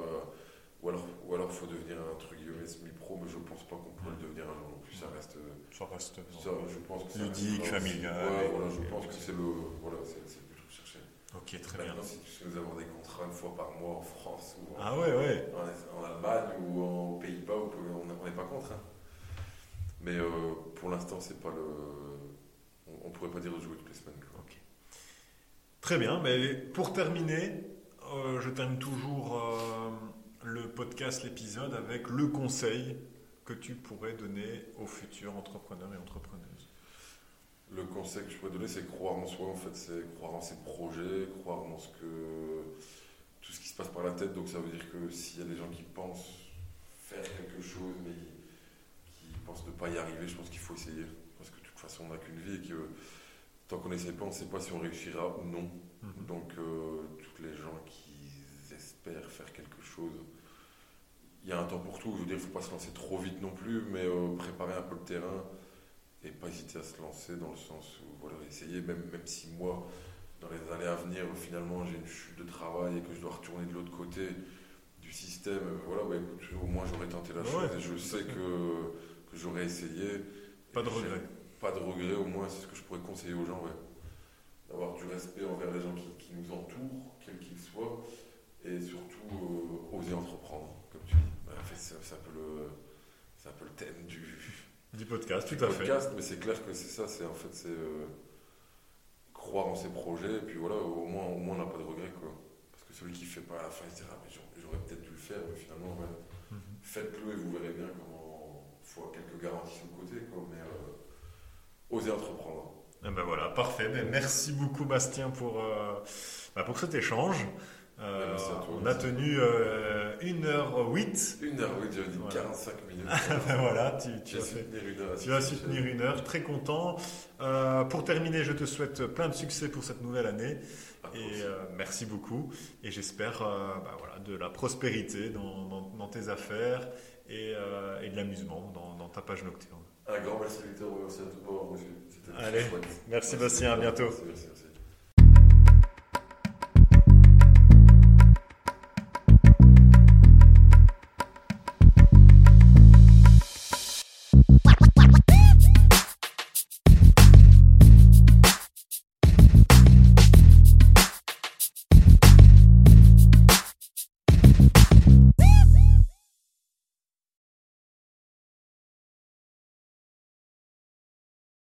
Ou alors, ou alors faut devenir un truc semi-pro, mais je pense pas qu'on pourrait le devenir un jour non plus. Ça reste. Ça reste. Ça, je pense que ludique, familial. Voilà, je pense que c'est le, voilà, c'est, le but recherché. Ok, très bien. Si tu nous avoir des contrats une fois par mois en France ou en, ah ouais, ouais. en, Allemagne ou en Pays-Bas, on n'est pas contre. Hein. Mais euh, pour l'instant, c'est pas le on ne pourrait pas dire de jouer toutes les semaines. Très bien. Mais pour terminer, euh, je termine toujours euh, le podcast, l'épisode, avec le conseil que tu pourrais donner aux futurs entrepreneurs et entrepreneuses. Le conseil que je pourrais donner, c'est croire en soi, en fait, c'est croire en ses projets, croire en ce que tout ce qui se passe par la tête. Donc ça veut dire que s'il y a des gens qui pensent faire quelque chose, mais qui pensent ne pas y arriver, je pense qu'il faut essayer façon, on n'a qu'une vie et que tant qu'on n'essaie pas, on ne sait pas si on réussira ou non. Mhm. Donc, euh, tous les gens qui espèrent faire quelque chose, il y a un temps pour tout. Je veux dire, il ne faut pas se lancer trop vite non plus, mais euh, préparer un peu le terrain et pas hésiter à se lancer dans le sens où, voilà, essayer, même, même si moi, dans les années à venir, finalement, j'ai une chute de travail et que je dois retourner de l'autre côté du système, euh, voilà, bah, écoute, au moins j'aurais tenté la chose et je sais que, que j'aurais essayé. Pas de regret pas de regret, au moins, c'est ce que je pourrais conseiller aux gens, ouais. D'avoir du respect envers les gens qui, nous entourent, quels qu'ils soient, et surtout euh, oser entreprendre, comme tu dis. Bah, en fait, c'est un, peu le, le thème du, du podcast, tout à podcast, Mais c'est clair que c'est ça, c'est en fait, c'est euh, croire en ses projets, et puis voilà, au moins, au moins on n'a pas de regret, quoi. Parce que celui qui ne fait pas à la fin, il se dira, mais j'aurais peut-être dû le faire, mais finalement, mhm. faites-le et vous verrez bien comment faut quelques garanties sur le côté, quoi. Mais, euh, oser entreprendre. Eh ben voilà, parfait. Ben merci beaucoup Bastien pour, euh, bah, pour cet échange. Euh, on a tenu 1h08. Euh, 1h08, j'avais dit 45 minutes. ben voilà, tu, tu, as, fait, tu vas soutenir une heure. Très content. pour terminer, je te souhaite plein de succès pour cette nouvelle année. et merci beaucoup. Et j'espère bah, voilà, de la prospérité dans, dans, tes affaires et, et de l'amusement dans, dans ta page nocturne. Un grand merci Victor, merci à pour avoir reçu. Allez, merci Bastien, à bientôt. merci, merci.